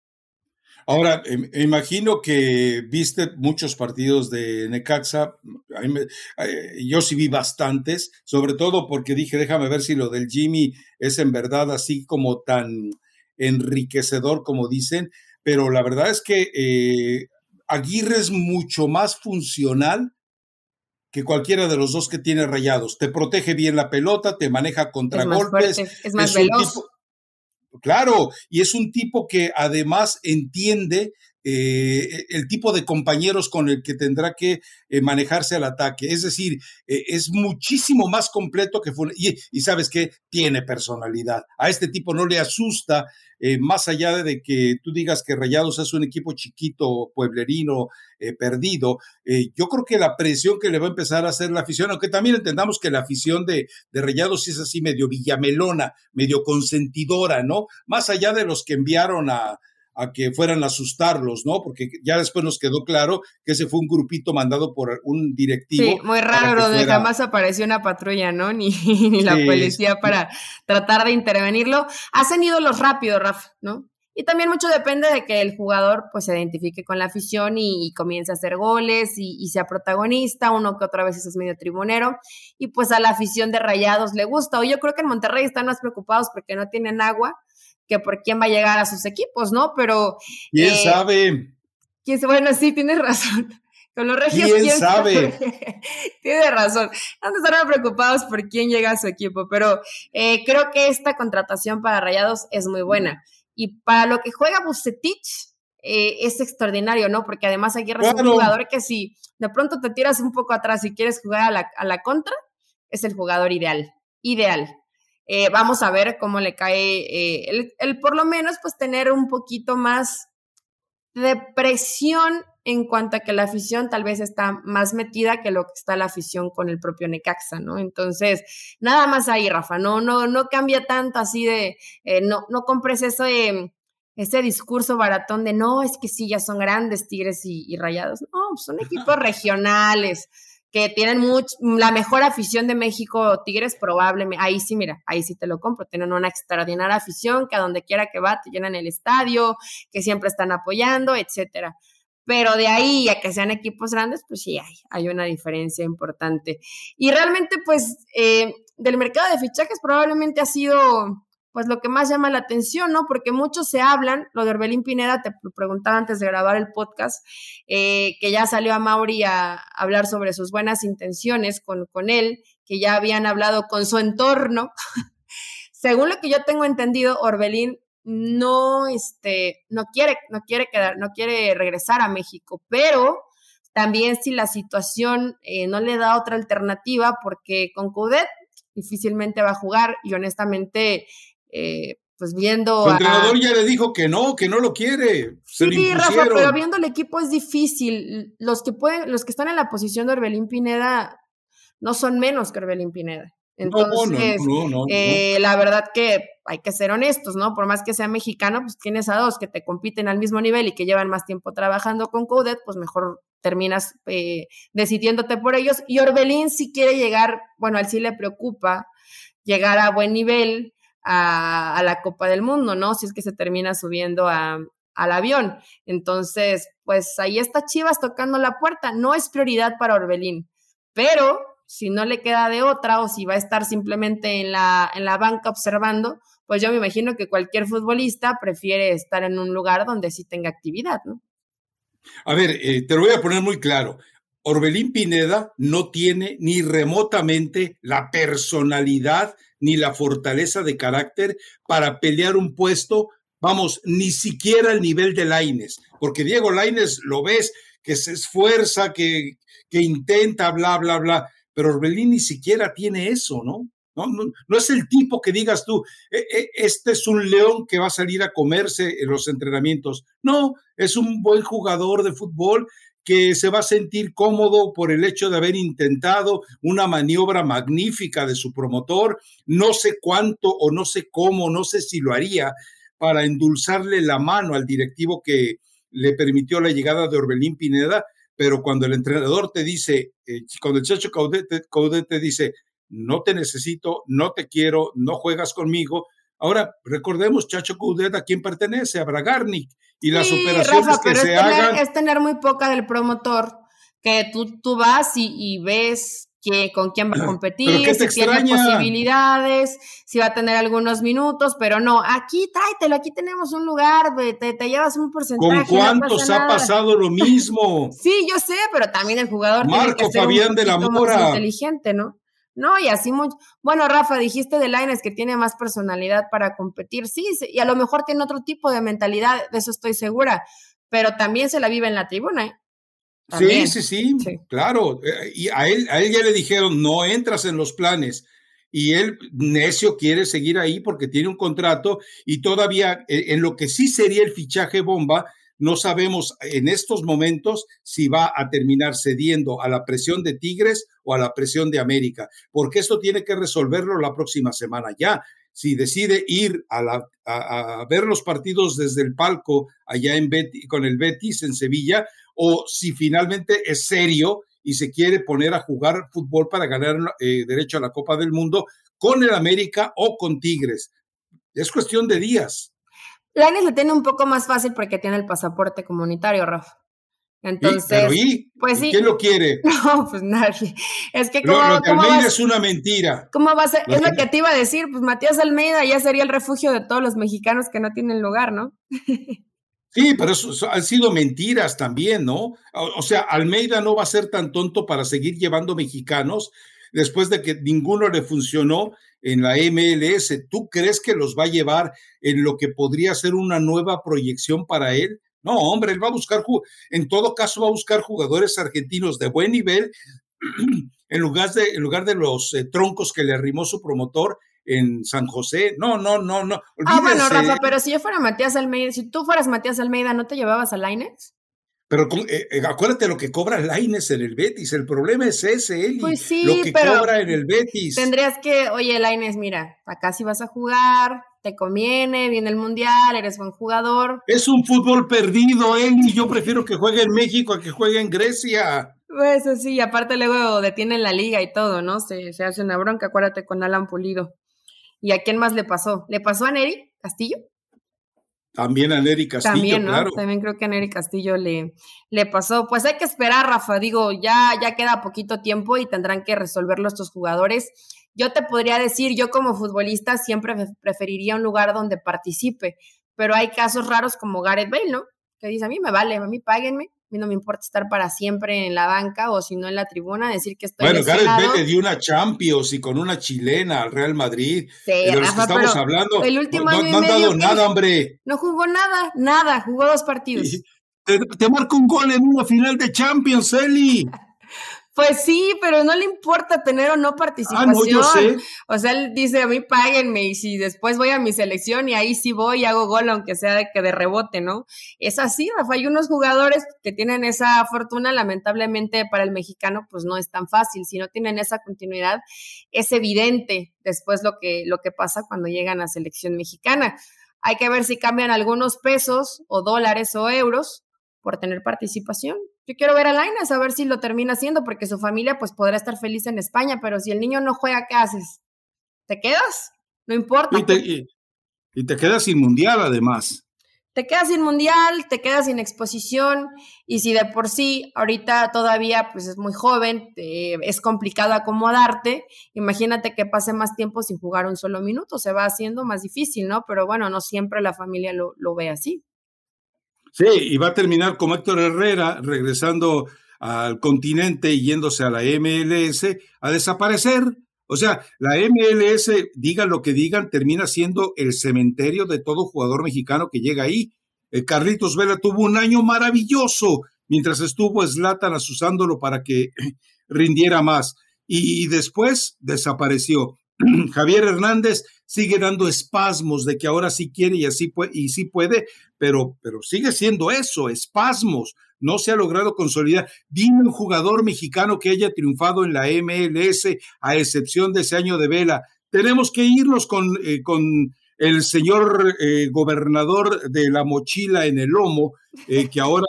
Ahora, em, imagino que viste muchos partidos de Necaxa, eh, yo sí vi bastantes, sobre todo porque dije, déjame ver si lo del Jimmy es en verdad así como tan enriquecedor como dicen, pero la verdad es que eh, Aguirre es mucho más funcional que cualquiera de los dos que tiene rayados. Te protege bien la pelota, te maneja contra golpes. es más veloz. claro, y es un tipo que además entiende eh, el tipo de compañeros con el que tendrá que eh, manejarse al ataque. Es decir, eh, es muchísimo más completo que. Y, sabes que tiene personalidad. A este tipo no le asusta, más allá de que tú digas que Rayados es un equipo chiquito, pueblerino, perdido. yo creo que la presión que le va a empezar a hacer la afición, aunque también entendamos que la afición de, de Rayados es así medio villamelona, medio consentidora, ¿no? Más allá de los que enviaron a a que fueran a asustarlos, ¿no? Porque ya después nos quedó claro que ese fue un grupito mandado por un directivo. Sí, muy raro, donde jamás apareció una patrulla, ¿no? Ni, ni la policía para tratar de intervenirlo. Hacen ídolos rápido, Rafa, ¿no? Y también mucho depende de que el jugador pues se identifique con la afición y, comience a hacer goles y, sea protagonista, uno que otra vez es medio tribunero, y pues a la afición de Rayados le gusta. O yo creo que en Monterrey están más preocupados porque no tienen agua que por quién va a llegar a sus equipos, ¿no? Pero... ¿Quién eh, sabe? ¿quién, bueno, sí, tienes razón. Con los regios, ¿quién, sabe? Tiene razón. Han de estar preocupados por quién llega a su equipo, pero eh, creo que esta contratación para Rayados es muy buena. Y para lo que juega Bucetich, eh, es extraordinario, ¿no? Porque además aquí es un jugador que si de pronto te tiras un poco atrás y quieres jugar a la, contra, es el jugador ideal, ideal. Eh, vamos a ver cómo le cae el, el, por lo menos pues tener un poquito más de presión en cuanto a que la afición tal vez está más metida que lo que está la afición con el propio Necaxa, ¿no? Entonces, nada más ahí, Rafa, no, no, no cambia tanto así de, eh, no, no compres ese, ese discurso baratón de no, es que sí, ya son grandes Tigres y, Rayados. No, son equipos regionales que tienen much, la mejor afición de México, Tigres probablemente, ahí sí, mira, ahí sí te lo compro, tienen una extraordinaria afición que a donde quiera que va te llenan el estadio, que siempre están apoyando, etcétera pero de ahí a que sean equipos grandes, pues sí hay, hay una diferencia importante. Y realmente, pues, eh, del mercado de fichajes probablemente ha sido, pues, lo que más llama la atención, ¿no? Porque muchos se hablan, lo de Orbelín Pineda, te preguntaba antes de grabar el podcast, eh, que ya salió a Mauri a, hablar sobre sus buenas intenciones con, con él, que ya habían hablado con su entorno. Según lo que yo tengo entendido, Orbelín no, este, no quiere, no quiere quedar, no quiere regresar a México, pero también si la situación eh, no le da otra alternativa, porque con Coudet difícilmente va a jugar y honestamente, eh, pues viendo... El entrenador ya le dijo que no, que no lo quiere. sí, Rafa, pero viendo el equipo es difícil. Los que pueden, los que están en la posición de Orbelín Pineda no son menos que Orbelín Pineda. Entonces, eh, la verdad que hay que ser honestos, ¿no? Por más que sea mexicano, pues tienes a dos que te compiten al mismo nivel y que llevan más tiempo trabajando con Codet, pues mejor terminas eh, decidiéndote por ellos. Y Orbelín si quiere llegar, bueno, a él sí le preocupa llegar a buen nivel a, la Copa del Mundo, ¿no? Si es que se termina subiendo al avión. Entonces, pues ahí está Chivas tocando la puerta. No es prioridad para Orbelín, pero si no le queda de otra o si va a estar simplemente en la, en la banca observando, pues yo me imagino que cualquier futbolista prefiere estar en un lugar donde sí tenga actividad, ¿no? A ver, eh, te lo voy a poner muy claro. Orbelín Pineda no tiene ni remotamente la personalidad ni la fortaleza de carácter para pelear un puesto, vamos, ni siquiera al nivel de Laines, porque Diego Laines lo ves que se esfuerza, que, que intenta, bla, bla, bla pero Orbelín ni siquiera tiene eso, ¿no? No, no, es el tipo que digas tú, e, e, este es un león que va a salir a comerse en los entrenamientos. No, es un buen jugador de fútbol que se va a sentir cómodo por el hecho de haber intentado una maniobra magnífica de su promotor. No sé cuánto o no sé cómo, no sé si lo haría para endulzarle la mano al directivo que le permitió la llegada de Orbelín Pineda, pero cuando el entrenador te dice, eh, cuando el Chacho Caudet te, dice, no te necesito, no te quiero, no juegas conmigo, Ahora, recordemos, Chacho Coudet, ¿a quién pertenece? A Bragarnik. Y las operaciones que se hagan. Es tener muy poca del promotor, que tú, tú vas y ves con quién va a competir, si tiene posibilidades, si va a tener algunos minutos, pero no, aquí tráetelo, aquí tenemos un lugar, te, te llevas un porcentaje. ¿Con cuántos ha pasado lo mismo? sí, yo sé, pero también el jugador Marco tiene que ser Fabián de la Mora. inteligente, ¿no? No, y así mucho. Bueno, Rafa, dijiste de Laines que tiene más personalidad para competir. Sí, y a lo mejor tiene otro tipo de mentalidad, de eso estoy segura, pero también se la vive en la tribuna. ¿eh? Sí, sí, sí, claro. Eh, y a él, a él ya le dijeron, no entras en los planes. Y él, necio, quiere seguir ahí porque tiene un contrato y todavía eh, en lo que sí sería el fichaje bomba, no sabemos en estos momentos si va a terminar cediendo a la presión de Tigres o a la presión de América, porque esto tiene que resolverlo la próxima semana ya. Si decide ir a, la, ver los partidos desde el palco allá en con el Betis en Sevilla, o si finalmente es serio y se quiere poner a jugar fútbol para ganar eh, derecho a la Copa del Mundo con el América o con Tigres. Es cuestión de días. Laines le tiene un poco más fácil porque tiene el pasaporte comunitario, Rafa. Entonces, pues sí. ¿Quién lo quiere? No, pues nadie. Es que como lo, Almeida es una mentira. ¿Cómo va a ser? es lo que te iba a decir, pues Matías Almeida ya sería el refugio de todos los mexicanos que no tienen lugar, ¿no? Sí, pero eso, han sido mentiras también, ¿no? O, sea, Almeida no va a ser tan tonto para seguir llevando mexicanos después de que ninguno le funcionó en la MLS. ¿Tú crees que los va a llevar en lo que podría ser una nueva proyección para él? No, hombre, él va a buscar, en todo caso va a buscar jugadores argentinos de buen nivel en lugar de, en lugar de los eh, troncos que le arrimó su promotor en San José. No, no, no, no. Ah, bueno, Rafa, pero si yo fuera Matías Almeida, si tú fueras Matías Almeida, ¿no te llevabas a Laines? Pero eh, eh, acuérdate lo que cobra Laines en el Betis. El problema es ese, Eli. Pues sí, lo que cobra en el Betis. Tendrías que, oye, Laines, mira, acá sí vas a jugar, te conviene, viene el mundial, eres buen jugador. Es un fútbol perdido, Eli. Yo prefiero que juegue en México a que juegue en Grecia. Pues sí, aparte luego detienen la liga y todo, ¿no? Se, se hace una bronca, acuérdate con Alan Pulido. ¿Y a quién más le pasó? ¿Le pasó a Neri Castillo? También a Neri Castillo, También, ¿no? claro. También creo que a Castillo le, le pasó. Pues hay que esperar, Rafa. Digo, ya, ya queda poquito tiempo y tendrán que resolverlo estos jugadores. Yo te podría decir, yo como futbolista siempre preferiría un lugar donde participe, pero hay casos raros como Gareth Bale, ¿no? Que dice, a mí me vale, a mí páguenme, a mí no me importa estar para siempre en la banca o si no en la tribuna, decir que estoy Bueno, Gareth Bale dio una Champions y con una chilena al Real Madrid. Sí, de los que estamos hablando. El último no, año no han dado nada, hombre. No jugó nada, nada, jugó dos partidos. Te, te marca un gol en una final de Champions, Eli. Pues sí, pero no le importa tener o no participación. Ah, no, yo sé. O sea, él dice, a mí páguenme y si después voy a mi selección y ahí sí voy y hago gol, aunque sea de que de rebote, ¿no? Es así, Rafa. Hay unos jugadores que tienen esa fortuna, lamentablemente para el mexicano, pues no es tan fácil. Si no tienen esa continuidad, es evidente después lo que, lo que pasa cuando llegan a selección mexicana. Hay que ver si cambian algunos pesos o dólares o euros por tener participación. Yo quiero ver a Lainez a ver si lo termina haciendo, porque su familia pues podrá estar feliz en España, pero si el niño no juega, ¿qué haces? ¿Te quedas? No importa. Y te, y, te quedas sin mundial además. Te quedas sin mundial, te quedas sin exposición y si de por sí ahorita todavía pues es muy joven, es complicado acomodarte, imagínate que pase más tiempo sin jugar un solo minuto, se va haciendo más difícil, ¿no? Pero bueno, no siempre la familia lo, lo ve así. Sí, y va a terminar como Héctor Herrera, regresando al continente y yéndose a la MLS a desaparecer. O sea, la MLS, digan lo que digan, termina siendo el cementerio de todo jugador mexicano que llega ahí. Eh, Carlitos Vela tuvo un año maravilloso mientras estuvo Slatan asusándolo para que rindiera más. y después desapareció. Javier Hernández sigue dando espasmos de que ahora sí quiere y así puede, y sí puede, pero, pero sigue siendo eso, espasmos. No se ha logrado consolidar. Dime un jugador mexicano que haya triunfado en la MLS, a excepción de ese año de vela. Tenemos que irnos con, eh, con el señor eh, gobernador de la mochila en el lomo, eh, que ahora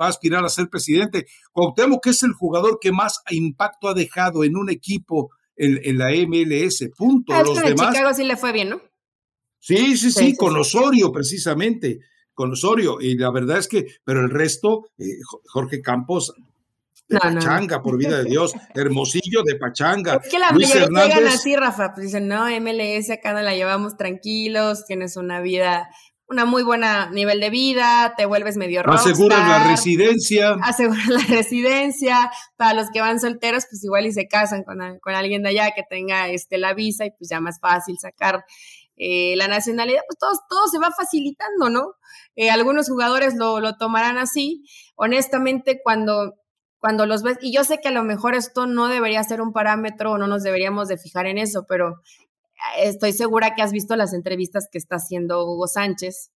va a aspirar a ser presidente. Cuauhtémoc, que es el jugador que más impacto ha dejado en un equipo en, la MLS, punto. Ah, Los demás. Chicago sí le fue bien, ¿no? Sí, sí, sí, con Osorio, precisamente, con Osorio. Y la verdad es que, pero el resto, eh, Jorge Campos, de Pachanga, por vida de Dios, Hermosillo de Pachanga. Es que la Luis mayoría llegan así, Rafa, pues dicen, no, MLS acá no la llevamos tranquilos, tienes una vida una muy buena nivel de vida, te vuelves medio rockstar. Aseguran la residencia. Aseguran la residencia. Para los que van solteros, pues igual y se casan con, alguien de allá que tenga este, la visa y pues ya más fácil sacar eh, la nacionalidad. Pues todo, todo se va facilitando, ¿no? Eh, algunos jugadores lo, lo tomarán así. Honestamente, cuando cuando los ves, y yo sé que a lo mejor esto no debería ser un parámetro o no nos deberíamos de fijar en eso, pero estoy segura que has visto las entrevistas que está haciendo Hugo Sánchez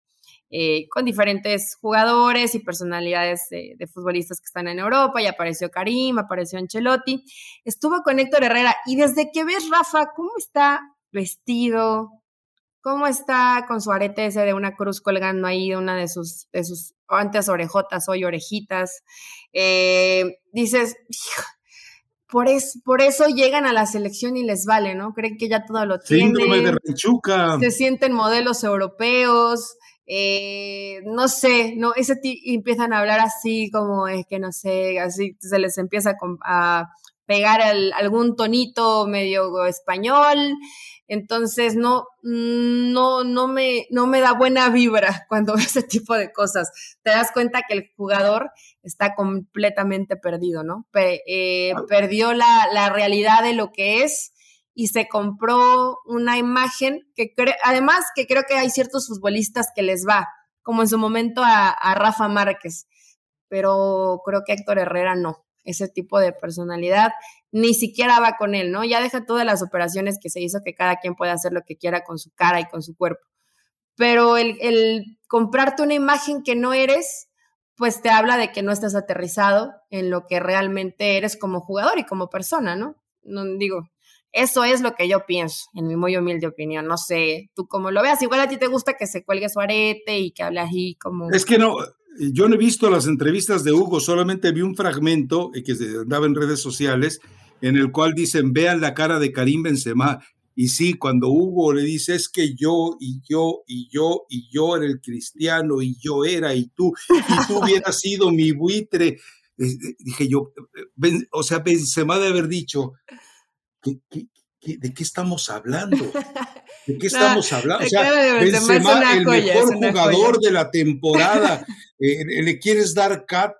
eh, con diferentes jugadores y personalidades de, futbolistas que están en Europa, y apareció Karim, apareció Ancelotti, estuvo con Héctor Herrera, y desde que ves, Rafa, cómo está vestido, cómo está con su arete ese de una cruz colgando ahí de una de sus, de sus antes orejotas, hoy orejitas, eh, dices, por, por eso llegan a la selección y les vale, ¿no? Creen que ya todo lo tienen. Síndrome de Ranchuca. Se sienten modelos europeos, eh, no sé, no, ese empiezan a hablar así como es que no sé, así se les empieza a, pegar algún tonito medio español, entonces no, no, no me, no me da buena vibra cuando veo ese tipo de cosas. Te das cuenta que el jugador está completamente perdido, ¿no? Eh, perdió la, la realidad de lo que es y se compró una imagen que además que creo que hay ciertos futbolistas que les va, como en su momento a, Rafa Márquez, pero creo que Héctor Herrera no, ese tipo de personalidad ni siquiera va con él, ¿no? Ya deja todas las operaciones que se hizo, que cada quien puede hacer lo que quiera con su cara y con su cuerpo. Pero el, el comprarte una imagen que no eres, pues te habla de que no estás aterrizado en lo que realmente eres como jugador y como persona, ¿no? No digo, eso es lo que yo pienso, en mi muy humilde opinión. No sé, tú cómo lo veas. Igual a ti te gusta que se cuelgue su arete y que hable así como... Es que no, yo no he visto las entrevistas de Hugo, solamente vi un fragmento que andaba en redes sociales en el cual dicen, vean la cara de Karim Benzema. Y sí, cuando Hugo le dice, es que yo y yo y yo y yo era el cristiano y yo era y tú, y tú hubieras sido mi buitre. Eh, dije yo, eh, o sea, Benzema de haber dicho, de qué estamos hablando? ¿De qué estamos hablando? O sea, Benzema, el mejor jugador de la temporada, eh, le quieres dar cat.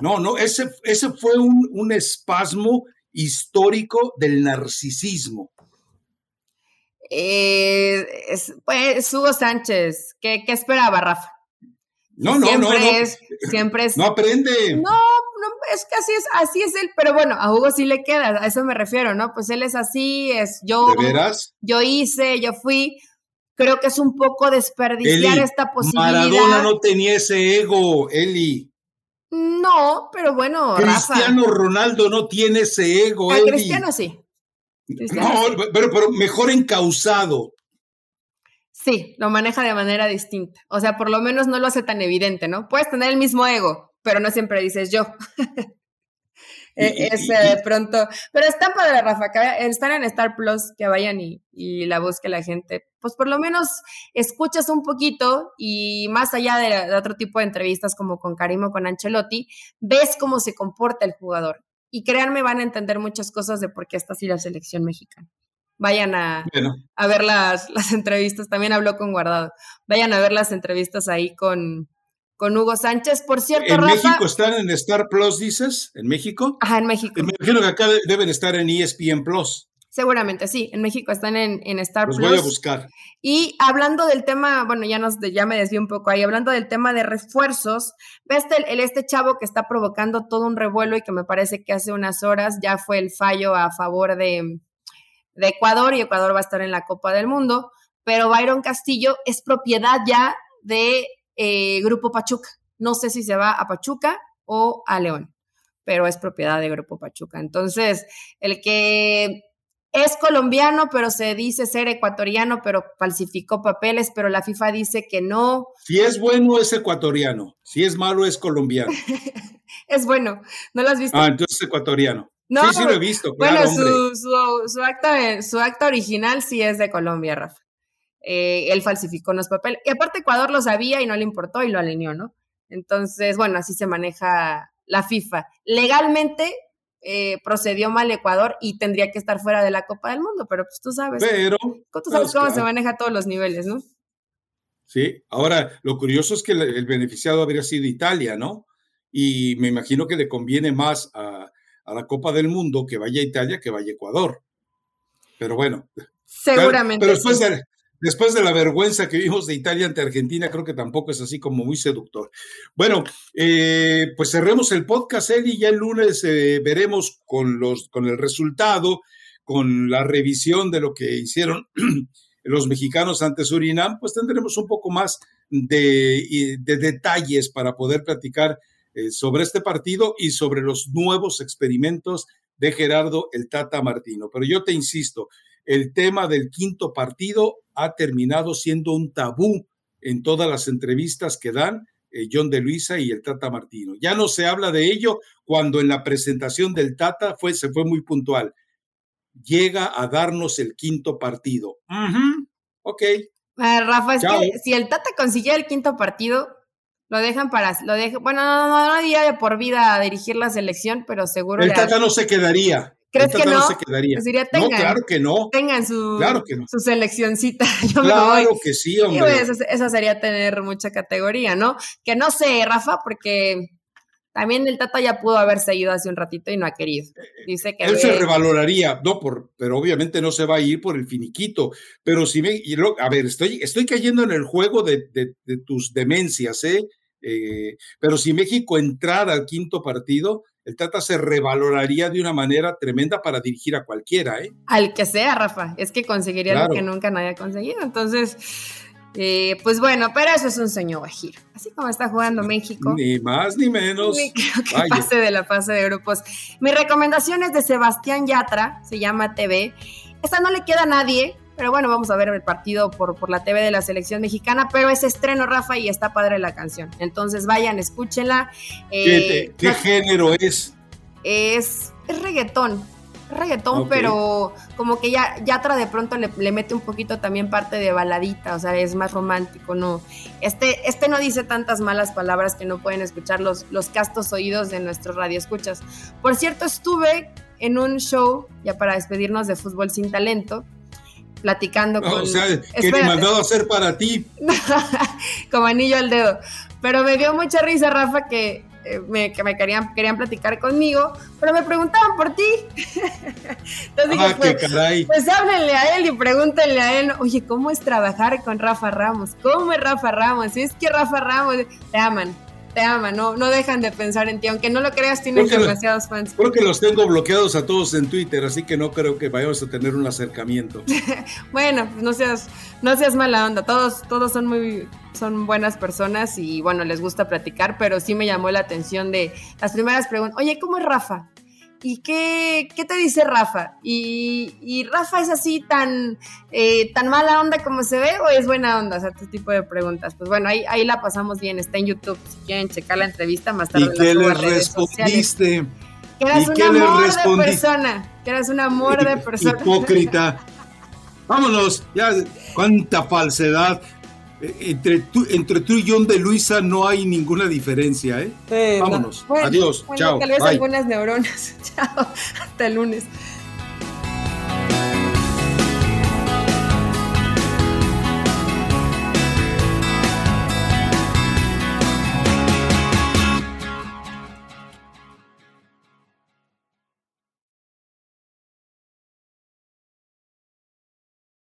No, no, ese, ese fue un, un espasmo histórico del narcisismo. Eh, pues Hugo Sánchez, ¿qué, ¿qué, esperaba, Rafa? No, no, no, no. siempre es. No aprende. No, es que así es, así es él, pero bueno, a Hugo sí le queda, a eso me refiero, ¿no? Pues él es así, es yo. ¿De veras? Yo hice, yo fui. Creo que es un poco desperdiciar esta posibilidad. Maradona no tenía ese ego, Eli. No, pero bueno. Cristiano Ronaldo no tiene ese ego, Eli. Cristiano sí. no, Pero, pero mejor encausado. Sí, lo maneja de manera distinta. O sea, por lo menos no lo hace tan evidente, ¿no? Puedes tener el mismo ego, pero no siempre dices yo. E, es de pronto, pero están padre, Rafa, que están en Star Plus, que vayan y, y, la busque la gente. Pues por lo menos escuchas un poquito y más allá de, otro tipo de entrevistas como con Karim o con Ancelotti, ves cómo se comporta el jugador. Y créanme, van a entender muchas cosas de por qué está así la selección mexicana. Vayan a, a ver las, las entrevistas, también habló con Guardado. Vayan a ver las entrevistas ahí con, con Hugo Sánchez. Por cierto, ¿En México están en Star Plus, dices? ¿En México? Ajá, en México. Me imagino que acá deben estar en ESPN Plus. Seguramente, sí. En México están en, en Star Los Plus. voy a buscar. Y hablando del tema, bueno, ya, nos, ya me desvío un poco ahí, hablando del tema de refuerzos, ves el, este chavo que está provocando todo un revuelo y que me parece que hace unas horas ya fue el fallo a favor de, de Ecuador y Ecuador va a estar en la Copa del Mundo, pero Byron Castillo es propiedad ya de eh, Grupo Pachuca. No sé si se va a Pachuca o a León, pero es propiedad de Grupo Pachuca. Entonces, el que es colombiano, pero se dice ser ecuatoriano, pero falsificó papeles, pero la FIFA dice que no. Si es bueno, es ecuatoriano. Si es malo, es colombiano. es bueno. ¿No lo has visto? Ah, entonces es ecuatoriano. No, sí, sí lo he visto. bueno, su, su, acta, su acta original sí es de Colombia, Rafa. Eh, él falsificó los papeles. Y aparte Ecuador lo sabía y no le importó y lo alineó, ¿no? Entonces, bueno, así se maneja la FIFA. Legalmente eh, procedió mal Ecuador y tendría que estar fuera de la Copa del Mundo, pero pues tú sabes. Pero. Tú sabes cómo se maneja a todos los niveles, ¿no? Sí, ahora lo curioso es que el beneficiado habría sido Italia, ¿no? Y me imagino que le conviene más a, a la Copa del Mundo que vaya a Italia que vaya a Ecuador. Pero bueno. Seguramente. Pero después, de, después de la vergüenza que vimos de Italia ante Argentina, creo que tampoco es así como muy seductor. Bueno, eh, pues cerremos el podcast, y ya el lunes eh, veremos con, los, con el resultado, con la revisión de lo que hicieron los mexicanos ante Surinam, pues tendremos un poco más de, de detalles para poder platicar eh, sobre este partido y sobre los nuevos experimentos de Gerardo el Tata Martino. Pero yo te insisto, el tema del quinto partido ha terminado siendo un tabú en todas las entrevistas que dan eh, John de Luisa y el Tata Martino. Ya no se habla de ello cuando en la presentación del Tata fue, se fue muy puntual. Llega a darnos el quinto partido. Ok. Rafa, es que si el Tata consiguiera el quinto partido, lo dejan para, lo dejan, bueno, no, no, no, diría de por vida a dirigir la selección, pero seguro. El Tata no se quedaría. ¿Crees que no? se quedaría. Pues diría, tengan, no, claro que no. Tengan su, su seleccioncita. claro que sí, hombre. esa, sería tener mucha categoría, ¿no? Que no sé, Rafa, porque también el Tata ya pudo haber seguido hace un ratito y no ha querido. Dice que él se revaloraría, no por, pero obviamente no se va a ir por el finiquito. Pero si me, a ver, estoy, estoy cayendo en el juego de, de, de tus demencias, ¿eh? ¿eh? Pero si México entrara al quinto partido, el Tata se revaloraría de una manera tremenda para dirigir a cualquiera, ¿eh? Al que sea, Rafa. Es que conseguiría lo que nunca nadie ha conseguido. Entonces, eh, pues bueno, pero eso es un sueño guajiro. Así como está jugando México. Ni más ni menos. Ni creo que pase de la fase de grupos. Mi recomendación es de Sebastián Yatra, se llama TV. Esta no le queda a nadie, pero bueno, vamos a ver el partido por, por la TV de la selección mexicana, pero es estreno, Rafa, y está padre la canción. Entonces vayan, escúchenla. ¿Qué, eh, género es? Es, es reggaetón. Reggaetón, pero como que ya Yatra de pronto le, mete un poquito también parte de baladita, o sea, es más romántico, ¿no? Este, este no dice tantas malas palabras que no pueden escuchar los, los castos oídos de nuestros radioescuchas. Por cierto, estuve en un show, ya para despedirnos de Fútbol Sin Talento, platicando con... O sea, que me mandado a hacer para ti. Como anillo al dedo. Pero me dio mucha risa, Rafa, que eh, me, que me querían, querían platicar conmigo, pero me preguntaban por ti. Entonces dije, ah, pues, pues, háblenle a él y pregúntenle a él, oye, ¿cómo es trabajar con Rafa Ramos? ¿Cómo es Rafa Ramos? Es que Rafa Ramos te aman te ama, no, no dejan de pensar en ti, aunque no lo creas, tienes demasiados fans. Creo que los tengo bloqueados a todos en Twitter, así que no creo que vayamos a tener un acercamiento. bueno, pues no seas, no seas mala onda, todos, todos son muy, son buenas personas y bueno, les gusta platicar, pero sí me llamó la atención de las primeras preguntas, oye, ¿cómo es Rafa? ¿Y qué, qué te dice Rafa? ¿Y, Rafa es así tan, eh, tan mala onda como se ve o es buena onda? O sea, este tipo de preguntas. Pues bueno, ahí, ahí la pasamos bien, está en YouTube. Si quieren checar la entrevista más tarde. ¿Y qué le respondiste? Que eras un amor de persona. Que eras un amor de persona. Hipócrita. Vámonos, ya, cuánta falsedad. Eh, entre tú, entre tú y John de Luisa no hay ninguna diferencia, ¿eh? Vámonos. Adiós. chao. Tal vez algunas neuronas. chao. Hasta el lunes.